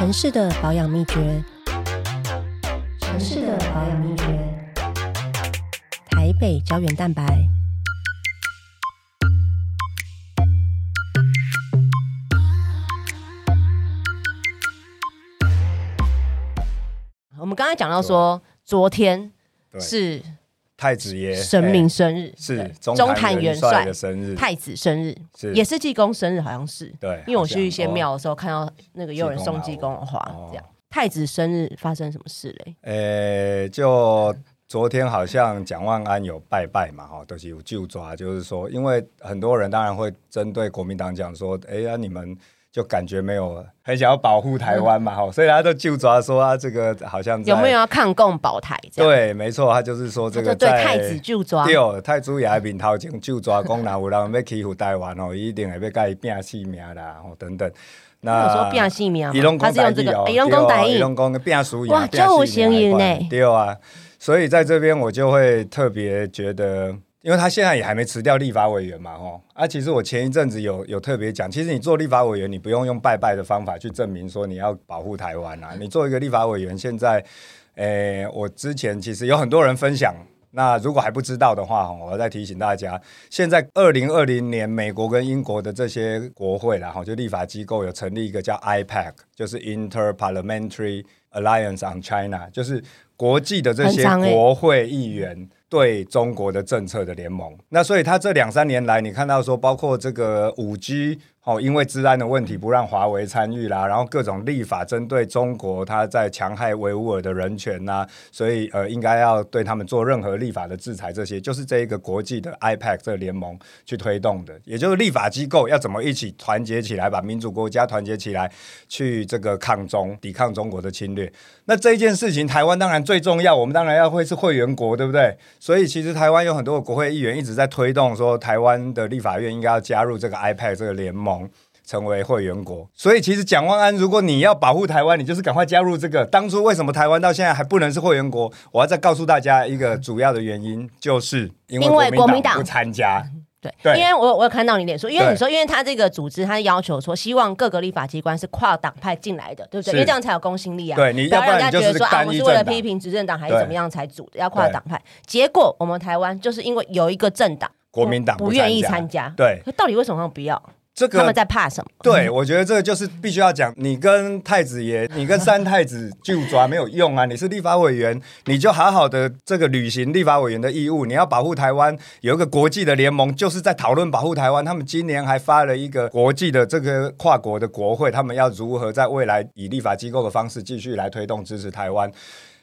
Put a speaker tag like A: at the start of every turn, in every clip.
A: 城市的保养秘诀，城市的保养秘诀，台北胶原蛋白。我们刚才讲到说，昨天是
B: 太子爷
A: 神明
B: 哎
A: 生日，
B: 是中
A: 中坛元
B: 元帅
A: 帅
B: 的生日，
A: 太子生日，
B: 是
A: 也是济公生日，好像是。
B: 对，
A: 因为我去一些庙的时候，看到那个有人送济公的花，这样。太子生日发生什么事嘞？
B: 呃，就昨天好像蒋万安有拜拜嘛，哈，都是有就抓，就是说，因为很多人当然会针对国民党讲说，哎呀，你们就感觉没有很想要保护台湾嘛，哈、所以他就就抓说啊，这个好像
A: 有没有要抗共保台？
B: 对，没错，他就是说这
A: 他就对
B: 个在
A: 太子就抓。
B: 对，太子也面头前就抓，讲若有人要欺负台湾哦，一定会要甲伊拼性命啦，哦等等。
A: 那我说变性命啊
B: 伊拢，
A: 他
B: 讲
A: 是用这个，伊拢讲台语
B: 对哦伊，拢讲变输赢，
A: 哇
B: 拼
A: 这有
B: 性命
A: 声音呢
B: 对啊，所以在这边我就会特别觉得。因为他现在也还没辞掉立法委员嘛，吼啊，其实我前一阵子有有特别讲，其实你做立法委员，你不用用拜拜的方法去证明说你要保护台湾啊。你做一个立法委员，现在，诶、我之前其实有很多人分享，那如果还不知道的话，我要再提醒大家，现在二零二零年美国跟英国的这些国会啦，哈，就立法机构有成立一个叫 IPAC，就是 Inter Parliamentary Alliance on China，就是国际的这些国会议员。对中国的政策的联盟，那所以他这两三年来，你看到说，包括这个五 G 哦，因为治安的问题不让华为参与啦，然后各种立法针对中国，他在强害维吾尔的人权呐、所以呃，应该要对他们做任何立法的制裁，这些就是这一个国际的 IPAC 这个联盟去推动的，也就是立法机构要怎么一起团结起来，把民主国家团结起来，去这个抗中、抵抗中国的侵略。那这件事情，台湾当然最重要，我们当然要会是会员国，对不对？所以其实台湾有很多的国会议员一直在推动说，台湾的立法院应该要加入这个 iPad 这个联盟。成为会员国，所以其实蒋万安，如果你要保护台湾，你就是赶快加入这个。当初为什么台湾到现在还不能是会员国？我要再告诉大家一个主要的原因，就是因为
A: 国民党
B: 不参加。
A: 对，
B: 对
A: 因为我我有看到你脸书，因为你说，因为他这个组织，他要求说，希望各个立法机关是跨党派进来的，对不对？因为这样才有公信力啊。
B: 对你
A: 不要
B: 要不然
A: 让人家觉得说啊，
B: 我们是
A: 为了批评执政党还是怎么样才组的，要跨党派。结果我们台湾就是因为有一个政党
B: 国民党不
A: 不愿意
B: 参
A: 参加，
B: 对
A: 可到底为什么不要？
B: 这个
A: 他们在怕什么？
B: 对，我觉得这个就是必须要讲，你跟太子爷，你跟三太子就抓没有用啊！你是立法委员，你就好好的这个履行立法委员的义务，你要保护台湾。有一个国际的联盟，就是在讨论保护台湾。他们今年还发了一个国际的这个跨国的国会，他们要如何在未来以立法机构的方式继续来推动支持台湾。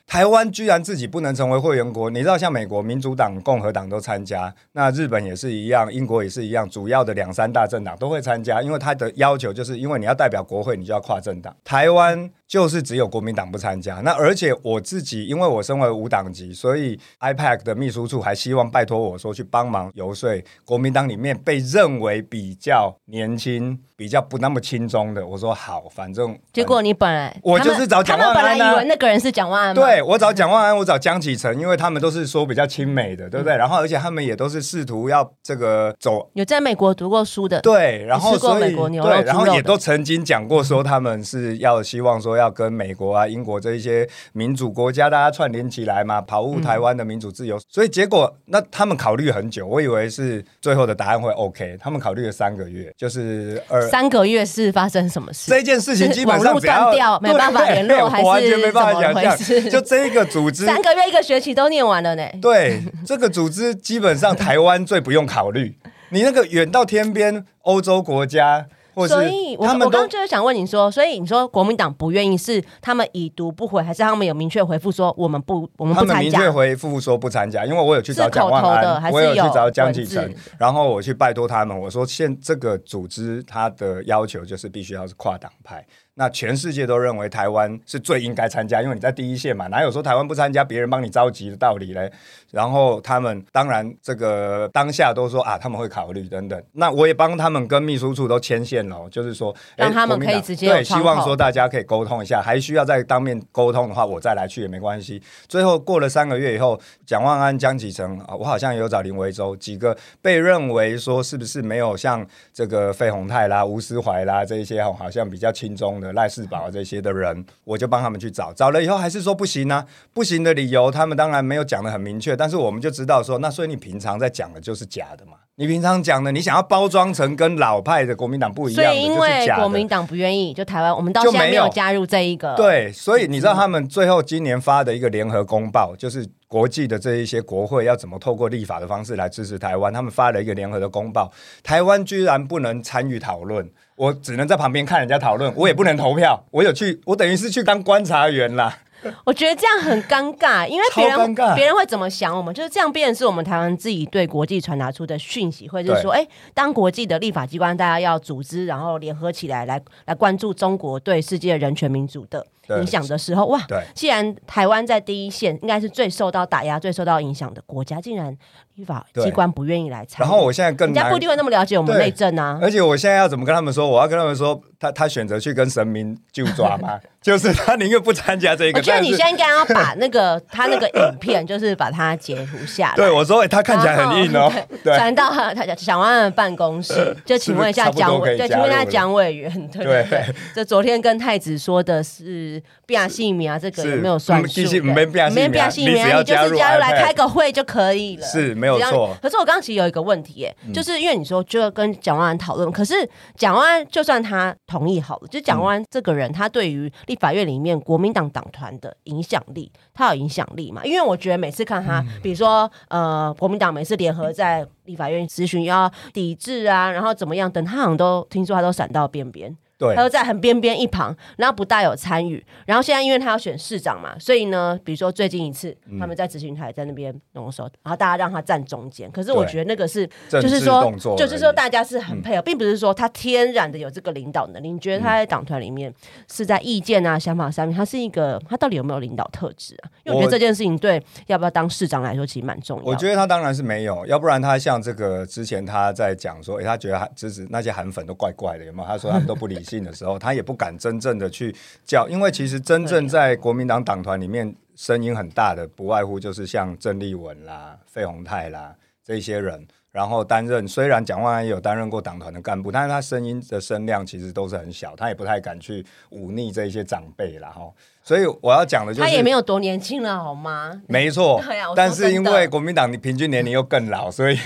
B: 台湾居然自己不能成为会员国，你知道，像美国民主党、共和党都参加，那日本也是一样，英国也是一样，主要的两三大政党都会参加，因为他的要求就是因为你要代表国会，你就要跨政党。台湾就是只有国民党不参加，那而且我自己，因为我身为无党籍，所以 IPAC 的秘书处还希望拜托我说去帮忙游说国民党里面被认为比较年轻、比较不那么轻松的，我说好，反正
A: 结果你本来
B: 我就是找蒋
A: 他们本来
B: 万安啊
A: 以为那个人是蒋万安吗？
B: 对我找蒋万安，我找江启臣，因为他们都是说比较亲美的，对不对？然后而且他们也都是试图要这个走。
A: 有在美国读过书的，
B: 对，然后
A: 吃过
B: 所以
A: 美国牛肉
B: 对，然后也都曾经讲过说他们是要希望说要跟美国啊、英国这一些民主国家大家串联起来嘛，保护台湾的民主自由。所以结果那他们考虑很久，我以为是最后的答案会 OK，他们考虑了三个月，就是二
A: 三个月是发生什么事？
B: 这件事情基本上
A: 断掉没办法
B: 对
A: 联络还是
B: 我完全没办法想象，就这一个组织
A: 三个月一个学期都念完了呢。
B: 对，这个组织基本上台湾最不用考虑，你那个远到天边欧洲国家，
A: 所以我，我刚刚就是想问你说，所以你说国民党不愿意是他们已读不回，还是他们有明确回复说我们不我们
B: 他
A: 不参加？
B: 们明确回复说不参加，因为我有去找蒋万安，我有去找江启
A: 文
B: 臣，然后我去拜托他们，我说现这个组织它的要求就是必须要是跨党派。那全世界都认为台湾是最应该参加，因为你在第一线嘛，哪有说台湾不参加，别人帮你着急的道理嘞？然后他们当然这个当下都说啊，他们会考虑等等。那我也帮他们跟秘书处都牵线了，就是说
A: 让他们可以直接
B: 对，希望说大家可以沟通一下，还需要再当面沟通的话，我再来去也没关系。最后过了三个月以后，蒋万安、江启程啊，我好像也有找林维洲几个被认为说是不是没有像这个费鸿泰啦、吴思怀啦这一些哦，好像比较轻松的的赖世宝这些的人，我就帮他们去找，找了以后还是说不行啊，不行的理由他们当然没有讲的很明确，但是我们就知道说，那所以你平常在讲的就是假的嘛，你平常讲的你想要包装成跟老派的国民党不一样的，
A: 所以因为国民党不愿意，就台湾我们到
B: 就
A: 现在没有加入这一个。
B: 对，所以你知道他们最后今年发的一个联合公报，就是国际的这一些国会要怎么透过立法的方式来支持台湾，他们发了一个联合的公报，台湾居然不能参与讨论，我只能在旁边看人家讨论，我也不能投票，我有去，我等于是去当观察员啦。
A: 我觉得这样很尴尬，因为别人别人会怎么想我们？就是这样，变成是我们台湾自己对国际传达出的讯息，或者是说，哎，当国际的立法机关大家要组织，然后联合起来来来关注中国对世界人权民主的
B: 对
A: 影响的时候，哇！
B: 对，
A: 既然台湾在第一线，应该是最受到打压、最受到影响的国家，竟然立法机关不愿意来参与，
B: 然后我现在更难
A: 人家不一定会那么了解我们
B: 对
A: 内政啊。
B: 而且我现在要怎么跟他们说？我要跟他们说，他他选择去跟神明就抓吗？就是他宁愿不参加这个。
A: 我觉得你
B: 但是
A: 现在应该要把那个他那个影片，就是把它截图下来。
B: 对我说、欸，他看起来很硬哦、对
A: 传到他他蒋万安的办公室，就请问一下蒋委，对，
B: 多可以加
A: 请问一下蒋委员，对
B: 对
A: 对对，这昨天跟太子说的是变姓名啊，这个
B: 是
A: 有没有算数
B: 没变性
A: 没
B: 命啊
A: 变姓名啊，
B: 你
A: 就是
B: 加入
A: 来开个会就可以了，
B: 是没有错嗯
A: 可是我刚刚其实有一个问题，耶，就是因为你说就要跟蒋万安讨论，可是蒋万安就算他同意好了，就蒋万安这个人，他对于立法院里面国民党党团的影响力，他有影响力嘛？因为我觉得每次看他，比如说呃，国民党每次联合在立法院咨询要抵制啊，然后怎么样等，他好像都听说他都闪到边边。
B: 对
A: 他就在很边边一旁，然后不大有参与。然后现在因为他要选市长嘛，所以呢，比如说最近一次
B: 嗯
A: 他们在执行台在那边弄的时候，然后大家让他站中间。可是我觉得那个是，就是说，就是说大家是很配合，并不是说他天然的有这个领导能力。你觉得他在党团里面是在意见啊、想法上面，他是一个他到底有没有领导特质啊？因为我觉得这件事情对要不要当市长来说其实蛮重要的。
B: 我觉得他当然是没有，要不然他像这个之前他在讲说，诶，他觉得韩支持那些韩粉都怪怪的，有没有？他说他们都不理性的时候，他也不敢真正的去叫，因为其实真正在国民党党团里面声音很大的，不外乎就是像郑丽文啦、费鸿泰啦这些人。然后担任，虽然蒋万安也有担任过党团的干部，但是他声音的声量其实都是很小，他也不太敢去忤逆这一些长辈啦。哈。所以我要讲的就是，
A: 他也没有多年轻了，好吗？
B: 没错
A: 对啊，
B: 但是因为国民党你平均年龄又更老，所以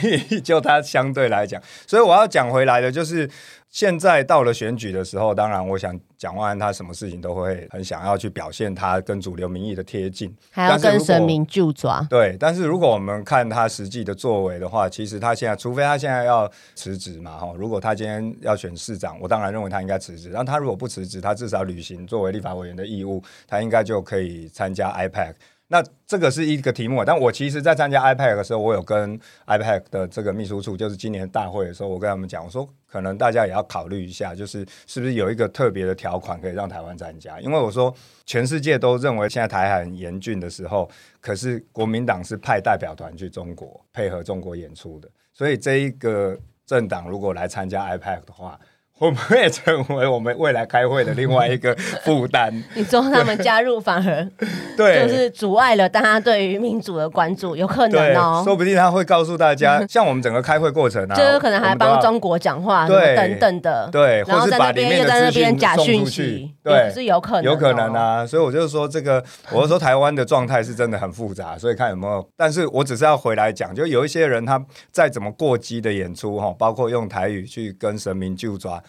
B: 就他相对来讲，所以我要讲回来的就是，现在到了选举的时候，当然我想蒋万安他什么事情都会很想要去表现他跟主流民意的贴近，
A: 还要跟神明就抓。
B: 对，但是如果我们看他实际的作为的话，其实他现在，除非他现在要辞职嘛，哈，如果他今天要选市长，我当然认为他应该辞职。但他如果不辞职，他至少履行作为立法委员的义务，他应该就可以参加 IPAC。那这个是一个题目，但我其实，在参加 IPAC 的时候，我有跟 IPAC 的这个秘书处，就是今年大会的时候，我跟他们讲，我说可能大家也要考虑一下，就是是不是有一个特别的条款可以让台湾参加？因为我说全世界都认为现在台海很严峻的时候，可是国民党是派代表团去中国配合中国演出的，所以这一个政党如果来参加 IPAC 的话，会不会成为我们未来开会的另外一个负担？
A: 你说他们加入反而
B: 对，
A: 就是阻碍了大家对于民主的关注，有可能，哦。
B: 说不定他会告诉大家，像我们整个开会过程啊，
A: 就是可能还帮中国讲话，
B: 对
A: 等等的，
B: 对，
A: 然后在那边又在那边假讯息
B: 对，
A: 是有可能，
B: 有可能。啊，所以我就说这个，我就说台湾的状态是真的很复杂，所以看有没有。但是我只是要回来讲，就有一些人他再怎么过激的演出哈，包括用台语去跟神明就抓，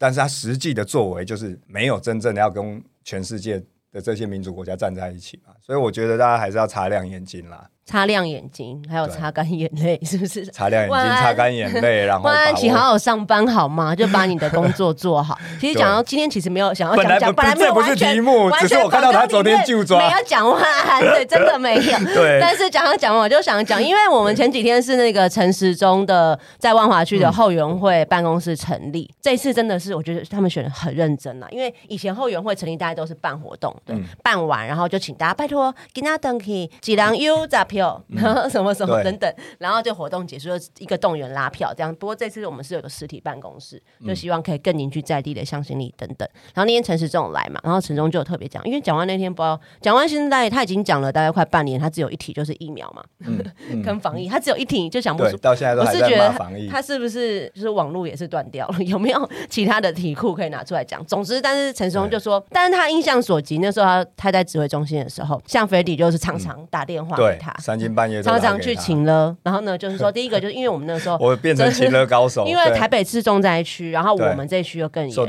B: 但是他实际的作为就是没有真正的要跟全世界的这些民主国家站在一起嘛。所以我觉得大家还是要擦亮眼睛啦，
A: 擦亮眼睛，还有擦干眼泪，是不是？
B: 擦亮眼睛，擦干眼泪，然后
A: 万安，
B: 把握
A: 请好好上班好吗？就把你的工作 做好。其实讲到今天，其实没有想要讲讲，本来
B: 这不是题目只是我看到他昨天就抓
A: 没有讲完，对，真的没有。
B: 对
A: 但是讲到讲完，我就想讲，因为我们前几天是那个陈时中的在万华区的后援会办公室成立，这次真的是我觉得他们选的很认真啊，因为以前后援会成立大家都是办活动，对，
B: 嗯
A: 办完然后就请大家拜托，给他登去几郎 U 咋票票，然后什么什么等等，然后就活动结束，就一个动员拉票这样。不过这次我们是有个实体办公室，就希望可以更凝聚在地的向心力等等。然后那天陈时中来嘛，然后陈中就有特别讲，因为讲完那天不知道讲完现在他已经讲了大概快半年，他只有一题就是疫苗嘛，跟防疫，他只有一题就想不出，。
B: 到现在都
A: 我
B: 还在
A: 是觉得。他是不是就是网络也是断掉了？有没有其他的题库可以拿出来讲？总之，但是陈时中就说，但是他印象所及，那时候他他在指挥中心的时候，像菲迪就是常常打电话给
B: 对
A: 他，，
B: 三更半夜
A: 常常去请了。然后呢，就是说 第一个就是因为我们那时候。
B: 我变成请乐高手，
A: 因为台北市重灾区，然后我们这一区又更严重，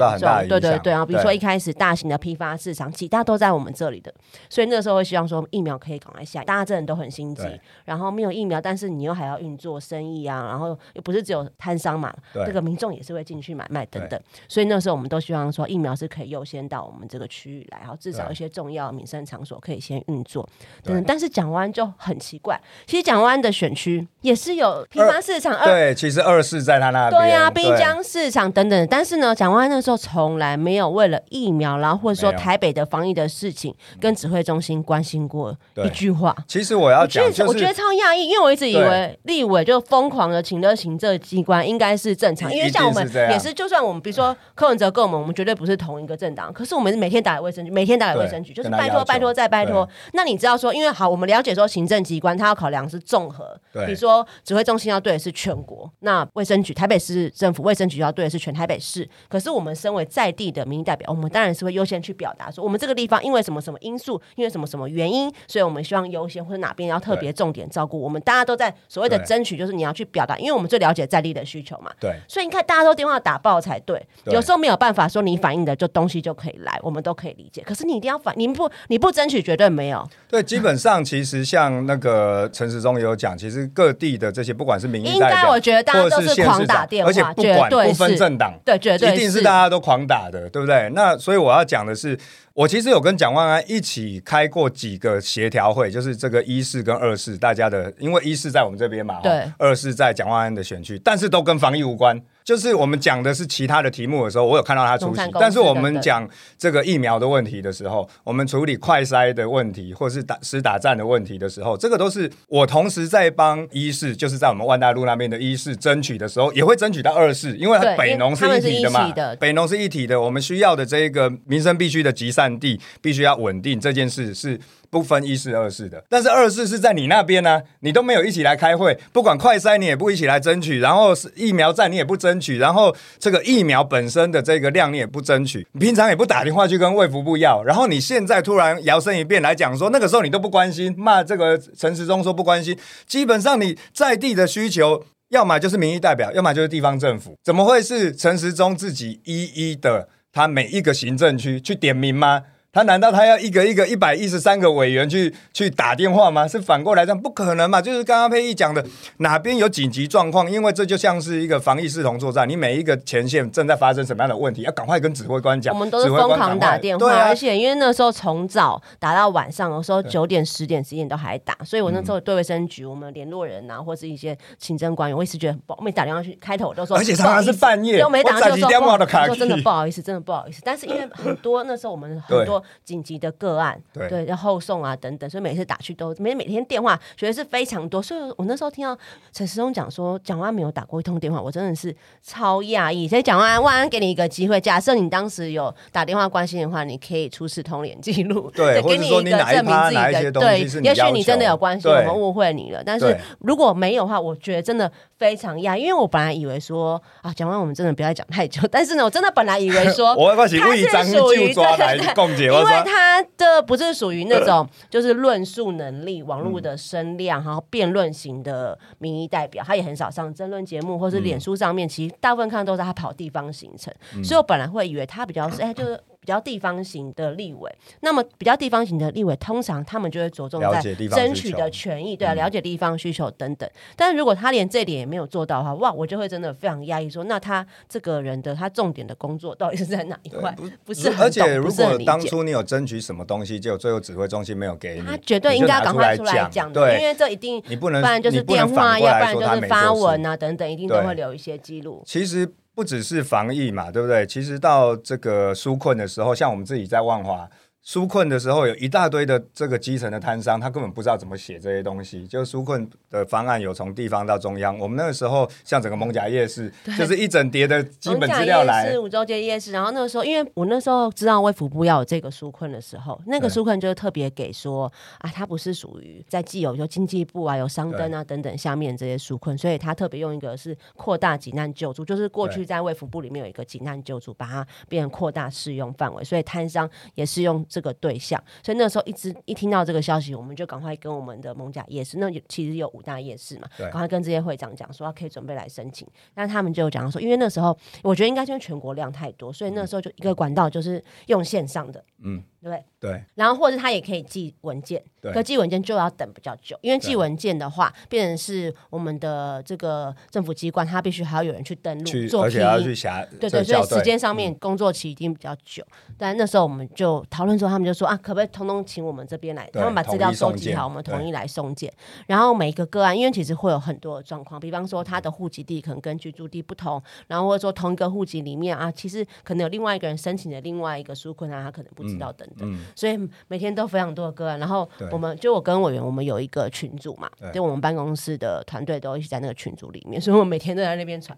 A: 对对对，然后比如说一开始大型的批发市场，几大都在我们这里的，所以那时候会希望说疫苗可以赶快下，大家真的都很心急。然后没有疫苗，但是你又还要运作生意啊，然后又不是只有摊商嘛，这个民众也是会进去买卖等等，所以那时候我们都希望说疫苗是可以优先到我们这个区域来，然后至少一些重要民生场所可以先运作
B: 对
A: 等等。但是蒋湾就很奇怪，其实蒋湾的选区也是有批发市场二
B: 对，其实二市在他那边，
A: 对呀、滨江市场等等。但是呢，蒋湾那时候从来没有为了疫苗，然后或者说台北的防疫的事情，跟指挥中心关心过一句话。
B: 其实我要讲，就是
A: 我觉得超讶异，因为我一直以为立委就疯狂的请的行政机关应该是正常，因为像我们也是，就算我们比如说柯文哲跟我们，我们绝对不是同一个政党，可是我们是每天打给卫生局，每天打给卫生局，就是拜托拜托再拜托。那你知道说，因为好，我们了解说行政机关它要考量是综合，比如说指挥中心要对的是全国，那卫生局台北市政府卫生局要对的是全台北市。可是我们身为在地的民意代表，我们当然是会优先去表达说，我们这个地方因为什么什么因素，因为什么什么原因，所以我们希望优先或者哪边要特别重点照顾。我们大家都在所谓的争取，就是你要去表达，因为我们最了解在地的需求嘛。
B: 对
A: 所以你看，大家都电话打爆才对。
B: 对
A: 有时候没有办法说你反映的就东西就可以来，我们都可以理解。可是你一定要反，你不你不争取绝对没有。
B: 对，基本上其实像那个陈时中也有讲，其实各地的这些不管是民意
A: 应
B: 代表，
A: 该我觉得大家
B: 或
A: 都是狂打电话，
B: 而且不管不分政党，
A: 对，绝对
B: 一定是大家都狂打的，对不对？那所以我要讲的是，我其实有跟蒋万安一起开过几个协调会，就是这个一市跟二市大家的，因为一市在我们这边嘛，
A: 对
B: 二市在蒋万安的选区，但是都跟防疫无关。就是我们讲的是其他的题目的时候，我有看到他出席但是我们讲这个疫苗的问题的时候，我们处理快筛的问题，或是打实打战的问题的时候，这个都是我同时在帮一市，就是在我们万大路那边的一市争取的时候，也会争取到二市，因为北农
A: 是
B: 一体的嘛
A: 的，
B: 北农是一体的，我们需要的这一个民生必须的集散地，必须要稳定，这件事是不分一市二市的。但是二市是在你那边呢、你都没有一起来开会，不管快筛你也不一起来争取，然后疫苗站你也不争取，然后这个疫苗本身的这个量你也不争取，你平常也不打电话去跟卫福部要，然后你现在突然摇身一变来讲说，那个时候你都不关心，骂这个陈时中说不关心，基本上你在地的需求。要么就是民意代表，要么就是地方政府，怎么会是陈时中自己一一的他每一个行政区去点名吗？他难道他要一个一个一百一十三个委员去去打电话吗？是反过来这样不可能嘛？就是刚刚佩义讲的，哪边有紧急状况，因为这就像是一个防疫视同作战，你每一个前线正在发生什么样的问题，要赶快跟指挥官讲。
A: 我们都是疯狂打电话，
B: 啊
A: 而，且因为那时候从早打到晚上，有时候九点、十点、十一点都还打，所以我那时候对卫生局、我们联络人啊，或是一些行政官员，我一直觉得很不好，我每打电话去，开头我都说，
B: 而且常常是半夜
A: 都没打
B: 我早几点
A: 就说不好
B: 我都卡
A: 说真的不好意思，真的不好意思。但是因为很多那时候我们很多紧急的个案，
B: 对
A: 对，要后送啊等等，所以每次打去都每每天电话觉得是非常多，所以我那时候听到陈时中讲说蒋万安没有打过一通电话，我真的是超讶异。所以蒋万安，万安给你一个机会，假设你当时有打电话关心的话，你可以出示通联记录，
B: 对或者
A: 给你一个
B: 说你哪一
A: 证明自己
B: 趴哪一些
A: 的对
B: 东西是，
A: 也许你真的有关心，我们误会你了。但是如果没有的话，我觉得真的非常讶异，因为我本来以为说啊，蒋万我们真的不要再讲太久，但是呢，我真的本来以为说
B: 我我是
A: 他是
B: 为张就抓来共解，
A: 因为他的不是属于那种就是论述能力、网络的声量，然后辩论型的民意代表，他也很少上争论节目或是脸书上面，其实大部分看都是他跑地方行程，所以我本来会以为他比较是哎，就是。比较地方型的立委，那么比较地方型的立委，通常他们就会着重在争取的权益，对啊，了解地方需求等等。但是如果他连这点也没有做到的话，哇，我就会真的非常压抑，说那他这个人的他重点的工作到底是在哪一块？不是很懂，
B: 而且如果当。初你有争取什么东西，结果最后指挥中心没有给你，
A: 他绝对应该赶快出来讲的，
B: 对，
A: 因为这一定，
B: 你不能，
A: 不然就是电话，要不然就是发文啊等等，一定都会留一些记录。
B: 其实不只是防疫嘛，对不对？其实到这个纾困的时候，像我们自己在万华纾困的时候，有一大堆的这个基层的摊商，他根本不知道怎么写这些东西。就纾困的方案有从地方到中央，我们那个时候像整个蒙甲夜市，就是一整叠的基本资料来。
A: 是五洲街夜市，然后那个时候，因为我那时候知道卫福部要有这个纾困的时候，那个纾困就是特别给说啊，它不是属于在既有就经济部啊、有商登啊等等下面这些纾困，所以他特别用一个是扩大济难救助，就是过去在卫福部里面有一个济难救助，把它变成扩大适用范围，所以摊商也是用。这个对象，所以那时候一直一听到这个消息，我们就赶快跟我们的蒙甲夜市，那其实有五大夜市嘛，赶快跟这些会长讲说，可以准备来申请。那他们就讲说，因为那时候我觉得应该是因为全国量太多，所以那时候就一个管道就是用线上的，嗯。对
B: 对，
A: 然后或者他也可以寄文件，可寄文件就要等比较久，因为寄文件的话，变成是我们的这个政府机关，他必须还要有人去登录做，
B: 而且要去下，
A: 对对，所以时间上面工作期一定比较久。但那时候我们就讨论之后，他们就说啊，可不可以通通请我们这边来，他们把资料收集好，我们统一来送件。然后每一个个案，因为其实会有很多的状况，比方说他的户籍地可能跟居住地不同，然后或者说同一个户籍里面啊，其实可能有另外一个人申请的另外一个纾困啊，他可能不知道等等。所以每天都非常多的个案，然后我们就我跟委员，我们有一个群组嘛，就我们办公室的团队都一起在那个群组里面，所以我每天都在那边传。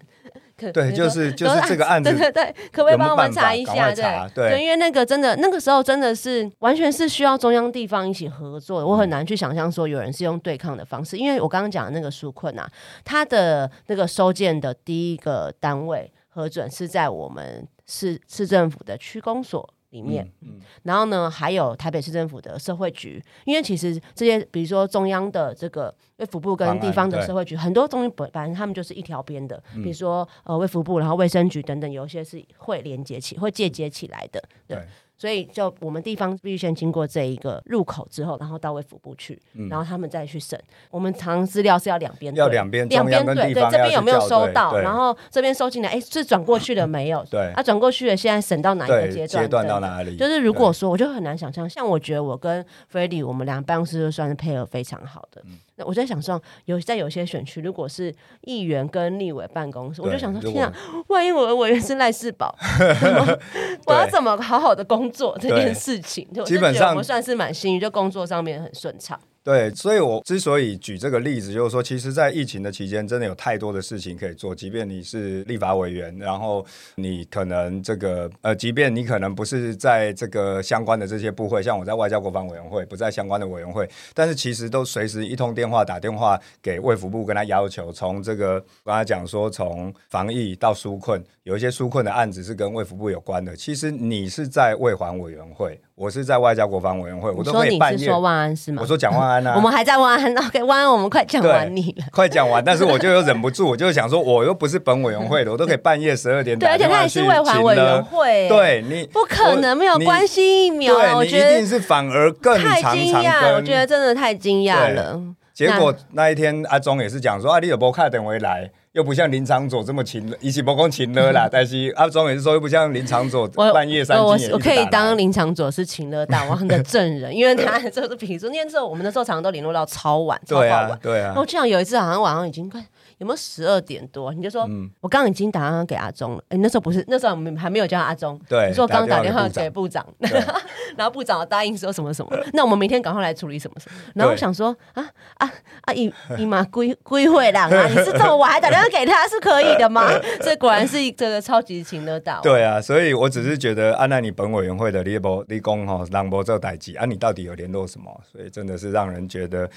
B: 对，就是就是这个案子，
A: 对对对，可不可以帮我们查一下？对对，因为那个真的那个时候真的是完全是需要中央地方一起合作，我很难去想象说有人是用对抗的方式，因为我刚刚讲的那个纾困啊，他的那个收件的第一个单位核准是在我们市市政府的区公所。里面，嗯。然后呢，还有台北市政府的社会局，因为其实这些，比如说中央的这个卫福部跟地方的社会局，很多东西本反正他们就是一条边的，比如说呃卫福部，然后卫生局等等，有一些是会连接起、会借接起来的，对。所以，就我们地方必须先经过这一个入口之后，然后到卫福部去，然后他们再去审。我们藏资料是要两边，
B: 要两边，
A: 两边对对，这边有没有收到？
B: 然
A: 后这边收进来，哎，是转过去了没有？
B: 对，
A: 啊，转过去了，现在审到哪一个阶段？
B: 阶段到哪里？
A: 就是如果说，我就很难想象，像我觉得我跟 f r e d d y 我们两个办公室就算是配合非常好的。那我在想说，有在有些选区，如果是议员跟立委办公室，我就想说，天啊，万一我的委员是赖世宝，我要怎么好好的工作这件事情？
B: 基本上
A: 我算是蛮幸运，就工作上面很顺畅。
B: 对，所以我之所以举这个例子，就是说，其实，在疫情的期间，真的有太多的事情可以做。即便你是立法委员，然后你可能这个呃，即便你可能不是在这个相关的这些部会，像我在外交国防委员会，不在相关的委员会，但是其实都随时一通电话打电话给卫福部，跟他要求从这个跟他讲说，从防疫到纾困，有一些纾困的案子是跟卫福部有关的。其实你是在卫环委员会。我是在外交国防委员会，我都可以半夜。
A: 说万安是吗？
B: 我说讲万安啊。
A: 我们还在万安，OK，万安我们快讲完你了。
B: 快讲完，但是我就又忍不住，我就想说，我又不是本委员会的，我都可以半夜十二点
A: 对，而且他也是外环委员会，
B: 对你
A: 不可能没有关系疫苗，我觉得
B: 一定是反而更
A: 太惊讶，我觉得真的太惊讶了。
B: 结果那一天阿忠也是讲说，啊，你有波卡等回来。又不像林长佐这么勤，一起不光勤了啦，但是阿庄也是说又不像林长佐 半夜三更
A: 我可以当林长佐是勤了大王的证人，因为他就是比如说那时候我们那时候常常都联络到超晚，超晚，
B: 对啊。
A: 我记得有一次好像晚上已经快。有没有十二点多？你就说，我刚刚已经打电话给阿忠了。哎，那时候不是，那时候我们还没有叫阿忠。
B: 对，
A: 你说刚刚打电话给部长，然后部长答应说什么什么。那我们明天赶快来处理什么什么。然后我想说，啊啊啊！姨姨妈归归会啦啊！你是这么我还打电话给他是可以的吗？这果然是这个超级情的岛。
B: 对啊，所以我只是觉得，按照你本委员会的立波立功哈，让波做代际啊，你到底有联络什么？所以真的是让人觉得。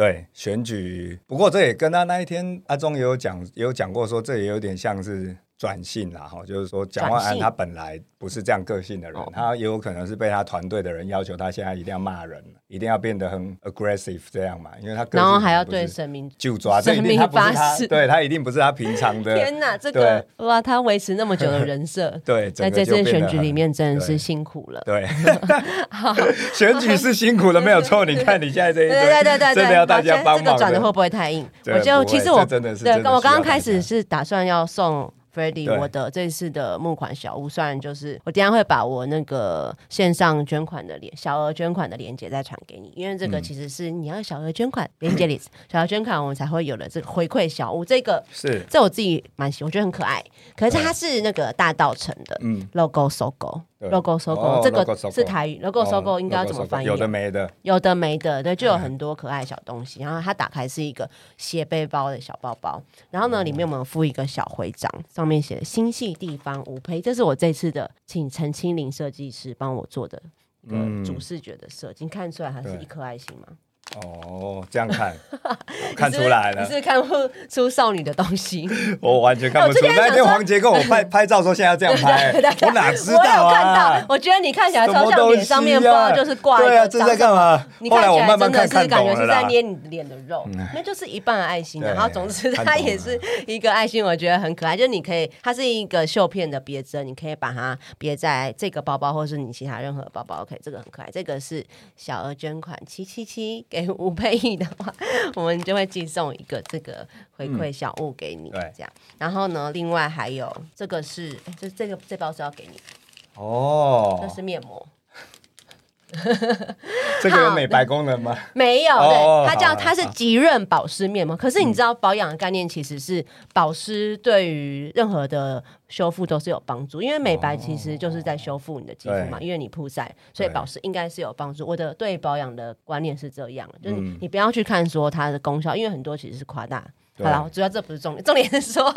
B: 对选举，不过这也跟他那一天阿忠也有讲，也有讲过说，这也有点像是。转性啦，哈，就是说蒋万安他本来不是这样个性的人，他也有可能是被他团队的人要求他现在一定要骂人，一定要变得很 aggressive 这样嘛，因为他
A: 然后还要对神明
B: 就抓
A: 神明发誓，
B: 对他一定不是他平常的。
A: 天哪，这个哇，他维持那么久的人设，
B: 对，
A: 在这次选举里面真的是辛苦了。
B: 对，选举是辛苦了，没有错。你看你现在这一
A: 对对对对，
B: 真的要大家帮忙。
A: 这个转的会不会太硬？我就其实我
B: 真的是，
A: 对我刚刚开始是打算要送。Freddie，我的这次的募款小屋，虽然就是我等下会把我那个线上捐款的连小额捐款的链接再传给你，因为这个其实是你要小额捐款链接里，小额捐款我们才会有了这个回馈小屋。这个
B: 是
A: 这我自己蛮喜，我觉得很可爱。可是它是那个大道城的 logo 搜狗。
B: 对
A: logo 收购、
B: 哦
A: 这个是台语，logo 收购
B: 哦
A: 应该要怎么翻译啊？
B: 有的没的，
A: 有的没的，对，就有很多可爱小东西。然后它打开是一个斜背包的小包包，然后呢，里面我们附一个小徽章，上面写的“星系地方无胚”，这是我这次的请陈清林设计师帮我做的一个
B: 嗯
A: 主视觉的设计。你看出来它是一颗爱心吗？
B: 哦，这样看 看出来了
A: 你是，是看不出少女的东西。
B: 我完全看不出。
A: 我之前想说
B: 那天黄杰跟我拍 拍照说现在要这样拍，我哪知道
A: 我有看
B: 啊
A: 到，？我觉得你看起来超像脸上面包
B: 啊
A: 就是挂一
B: 对啊，
A: 个
B: 这在干嘛？后来我
A: 你看起来
B: 慢慢看看
A: 真的是感。觉是在捏你脸的肉，那就是一半的爱心然后总之它也是一个爱心，我觉得很可爱。就是你可以，它是一个绣片的别针，你可以把它别在这个包包，或是你其他任何包包。OK，这个很可爱。这个是小额捐款七七七给吴佩仪的话，我们就会寄送一个这个回馈小物给你，
B: 对
A: 这样。然后呢，另外还有这个是，哎这这个这包是要给你，哦这
B: 哦，
A: 是面膜。
B: 这个有美白功能吗？
A: 没有，
B: 哦
A: 对，它叫它是极润保湿面膜。可是你知道保养的概念其实是保湿对于任何的修复都是有帮助，因为美白其实就是在修复你的肌肤嘛，
B: 对
A: 因为你曝晒，所以保湿应该是有帮助。我的对保养的观念是这样，就是
B: 嗯
A: 你不要去看说它的功效，因为很多其实是夸大。好了，主要这不是重点，重点是说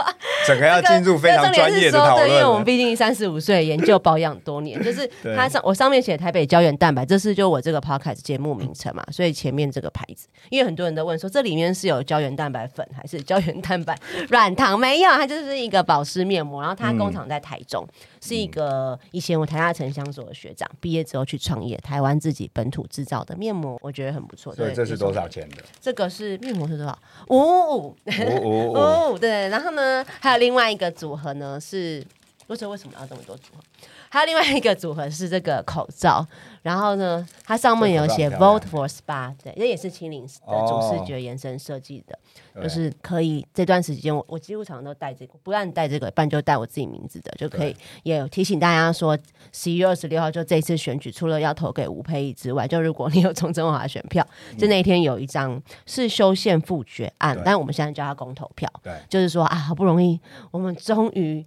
B: 整个要进入非常专业的讨
A: 对，因为我们。毕竟三十五岁，研究保养多年，就是它上我上面写台北胶原蛋白，这是就我这个 podcast 节目名称嘛，所以前面这个牌子，因为很多人都问说这里面是有胶原蛋白粉还是胶原蛋白软糖？没有，它就是一个保湿面膜，然后它工厂在台中，是一个以前我台大城乡所的学长，毕业之后去创业，台湾自己本土制造的面膜，我觉得很不错。对
B: 所以这是多少？钱的？
A: 这个是面膜是多少？五五 五。
B: 五五
A: 对，然后呢，还另外一个组合呢是，不知道为什么要这么多组合？还有另外一个组合是这个口罩，然后呢，它上面有写 Vote for Spa，对，这也是青林的主视觉延伸设计的，
B: 对。
A: 就是可以这段时间我我几乎常常都带这个，不然带这个，不然就带我自己名字的，就可以也有提醒大家说，十一月二十六号就这次选举，除了要投给吴佩仪之外，就如果你有从曾华选票，就那一天有一张是修宪复决案
B: 对，
A: 但我们现在叫它公投票。
B: 对，
A: 就是说啊，好不容易我们终于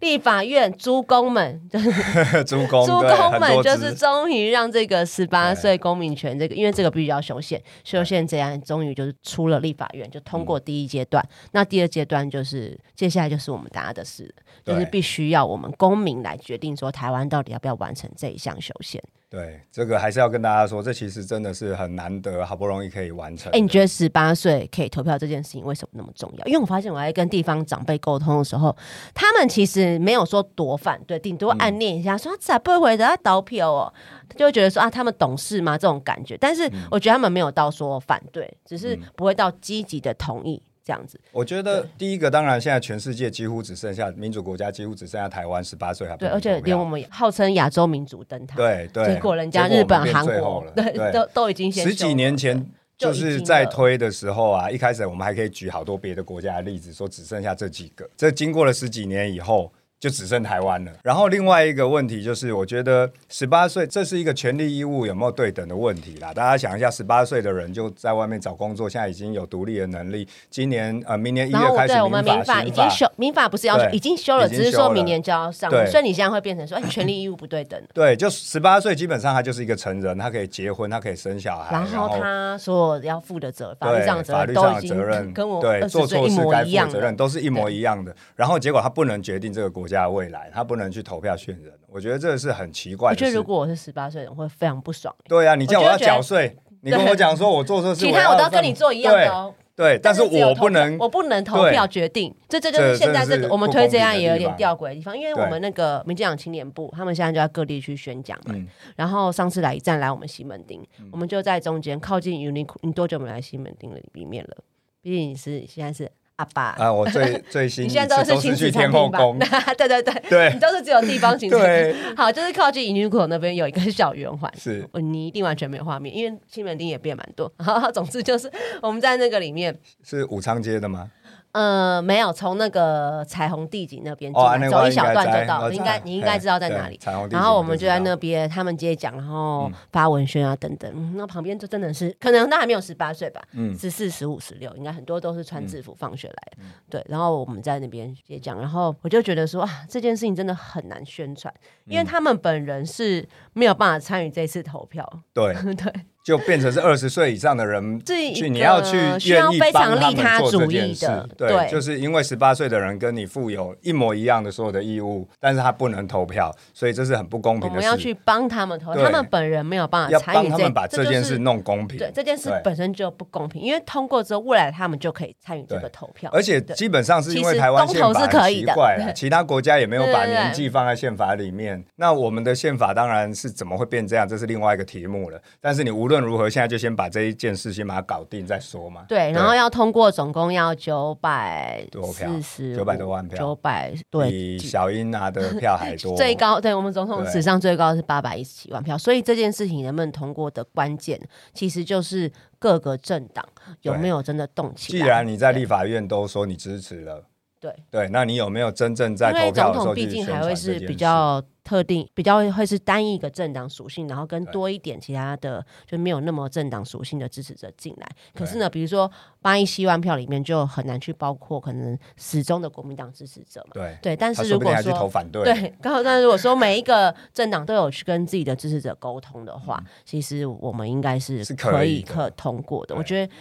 A: 立法院诸公们，就是
B: 猪公
A: 诸
B: 对很多
A: 公们，就是终于让这个十八岁公民权这个，因为这个必须要修宪，修宪这样终于就是出了立法院，就通过第一阶段。那第二阶段就是接下来就是我们大家的事，就是必须要我们公民来决定说台湾到底要不要完成这一项修宪。
B: 对，这个还是要跟大家说，这其实真的是很难得，好不容易可以完成
A: 哎、
B: 的。
A: 你觉得十八岁可以投票这件事情为什么那么重要？因为我发现我在跟地方长辈沟通的时候，他们其实没有说多反对，顶多暗恋一下，说他咋不会的，他倒票哦，就会觉得说啊，他们懂事吗？这种感觉。但是我觉得他们没有到说反对，只是不会到积极的同意这样子。
B: 我觉得第一个，当然现在全世界几乎只剩下民主国家，几乎只剩下台湾十八岁还不
A: 对，而且连我们号称亚洲民主灯塔，
B: 对对，
A: 结果人家日本、韩国对
B: 对
A: 都 都已经先
B: 十几年前
A: 就
B: 是在推的时候啊，一开始我们还可以举好多别的国家的例子，说只剩下这几个。这经过了十几年以后。就只剩台湾了。然后另外一个问题就是，我觉得十八岁这是一个权利义务有没有对等的问题啦。大家想一下，十八岁的人就在外面找工作，现在已经有独立的能力。今年呃，明年一月开始
A: 对我们民法已经修，民法不是要求已经修了，只是说明年就要上所以你现在会变成说，哎，权利义务不对等。
B: 对，就十八岁基本上他就是一个成人，他可以结婚，他可以生小孩，
A: 然后他所有要负的责法律上的责
B: 法律上的
A: 任都已
B: 责任
A: 经跟我
B: 对做错事该负的责任。都是一模一样的。然后结果他不能决定这个国家的未来，他不能去投票选人。我觉得这是很奇怪的事。
A: 我觉得如果我是十八岁的人，我会非常不爽。
B: 对啊，你叫我要缴税，你跟我讲说我做错事，
A: 其他我都要跟你做一样的
B: 对
A: 哦。
B: 对，但是我不能
A: 我不能投票决定，这这就是现在这个我们推这样也有点吊诡的地方，因为我们那个民进党青年部，他们现在就在各地去宣讲嘛。
B: 嗯
A: 然后上次来一站来我们西门町，我们就在中间靠近 Uniqlo。你多久没来西门町了里面了？毕竟你是现在是阿爸，
B: 啊，我最最新
A: 你现在都
B: 是去天
A: 餐厅吧
B: 后宫，？
A: 对 对对，
B: 对
A: 你都是只有地方行程。
B: 对，
A: 好，就是靠近 Uniqlo 那边有一个小圆环，
B: 是
A: 哦你一定完全没有画面，因为西门町也变蛮多。总之就是我们在那个里面，
B: 是武昌街的吗？
A: 呃，没有，从那个彩虹地景那边进
B: 哦
A: 来，走一小段就到，
B: 在我
A: 应该你应该知道在哪里。然后我们就在那边，他们接讲，然后
B: 嗯
A: 发文宣啊等等。嗯那旁边就真的是，可能那还没有十八岁吧，
B: 嗯
A: 十四、十五、十六，应该很多都是穿制服放学来的。对，然后我们在那边接讲，然后我就觉得说啊，这件事情真的很难宣传，
B: 嗯
A: 因为他们本人是没有办法参与这次投票。
B: 对，
A: 对，
B: 就变成是二十岁以上的人去，你要去愿意帮他们做这件事。
A: 的，
B: 对，
A: 对。
B: 就是因为十八岁的人跟你负有一模一样的所有的义务，但是他不能投票，所以这是很不公平的事。
A: 们要去帮他们投，
B: 对。
A: 他们本人没有办法参与
B: 帮他们把
A: 这
B: 件事弄公平。
A: 对这件事本身就不公平，因为通过之后，未来他们就可以参与这个投票，
B: 而且基本上是因为台湾宪法很奇怪其他国家也没有把年纪放在宪法里面。那我们的宪法当然是怎么会变这样，这是另外一个题目了。但是你无论如何，现在就先把这一件事先把它搞定再说嘛。
A: 对，然后要通过总共要九百
B: 多票
A: 四十
B: 900多万票
A: 九百对
B: 比小英拿的票还多。
A: 最高，对我们总统史上最高是八百一十七万票，所以这件事情能不能通过的关键，其实就是各个政党有没有真的动起来。
B: 既然你在立法院都说你支持了，
A: 对，
B: 对，那你有没有真正在
A: 因为
B: 投票
A: 总统毕
B: 的时候去宣
A: 竟还会是？比较特定，比较会是单一一个政党属性，然后跟多一点其他的就没有那么政党属性的支持者进来。可是呢，比如说八亿七万票里面就很难去包括可能始终的国民党支持者嘛。
B: 对，
A: 对，但是如果
B: 说投反对。
A: 对，刚好，但如果说每一个政党都有去跟自己的支持者沟通的话，其实我们应该是
B: 可以
A: 可通过的。我觉得。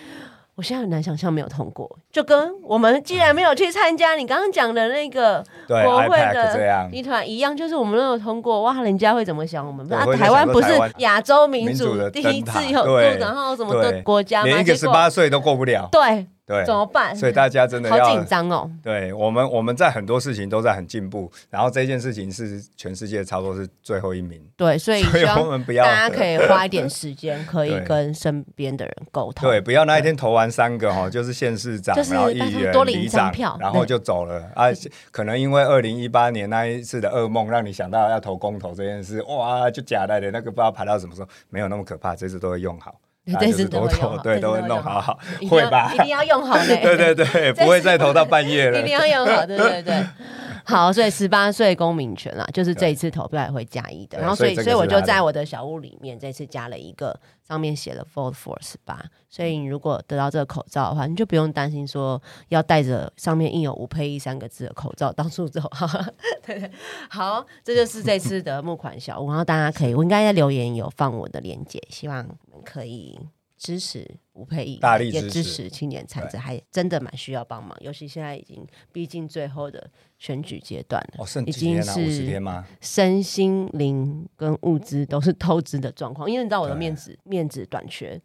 A: 我现在很难想象没有通过，就跟我们既然没有去参加你刚刚讲的那个国会的
B: 样
A: 集团一样，就是我们没有通过，哇，人家会怎么想我们？啊，台湾不是亚洲民主
B: 的
A: 第一
B: 灯塔
A: 次有，然后什么
B: 对
A: 的国家吗？
B: 连一个十八岁都过不了。
A: 对，
B: 对，
A: 怎么办？
B: 所以大家真的
A: 好
B: 要
A: 紧张哦。
B: 对我们，我们在很多事情都在很进步，然后这件事情是全世界差不多是最后一名，
A: 对，所以
B: 所以我们不要
A: 大家可以花一点时间，可以跟身边的人沟通。
B: 对，不要那一天投完三个哈，就是县市长，
A: 就是
B: 然后议员、
A: 多领一张
B: 里长
A: 票，
B: 然后就走了啊。可能因为二零一八年那一次的噩梦，让你想到要投公投这件事，哇，就假的的那个不知道排到什么时候，没有那么可怕，这次都会用好，
A: 对
B: 是
A: 都
B: 投对，都会弄好好会吧
A: 一？定要用好的。
B: 对对对，不会再投到半夜了
A: 一定。要用好，对对对。好，所以十八岁公民权啦，就是这一次投票也会加一的。然后所以
B: 所以
A: 我就在我的小屋里面这次加了一个，上面写了 Vote for 十八。所以你如果得到这个口罩的话，你就不用担心说要带着上面印有吴佩仪三个字的口罩到处走。对对，好，这就是这次的募款小屋。然后大家可以，我应该在留言有放我的链接，希望可以支持吴佩益，
B: 大力
A: 也支
B: 支持
A: 持青年产
B: 对
A: 者，还真的蛮需要帮忙，尤其现在已经逼近最后的选举阶段了，
B: 哦，
A: 已？经是？身心灵跟物资都是透支的状况。因为你知道我的面子面子短缺，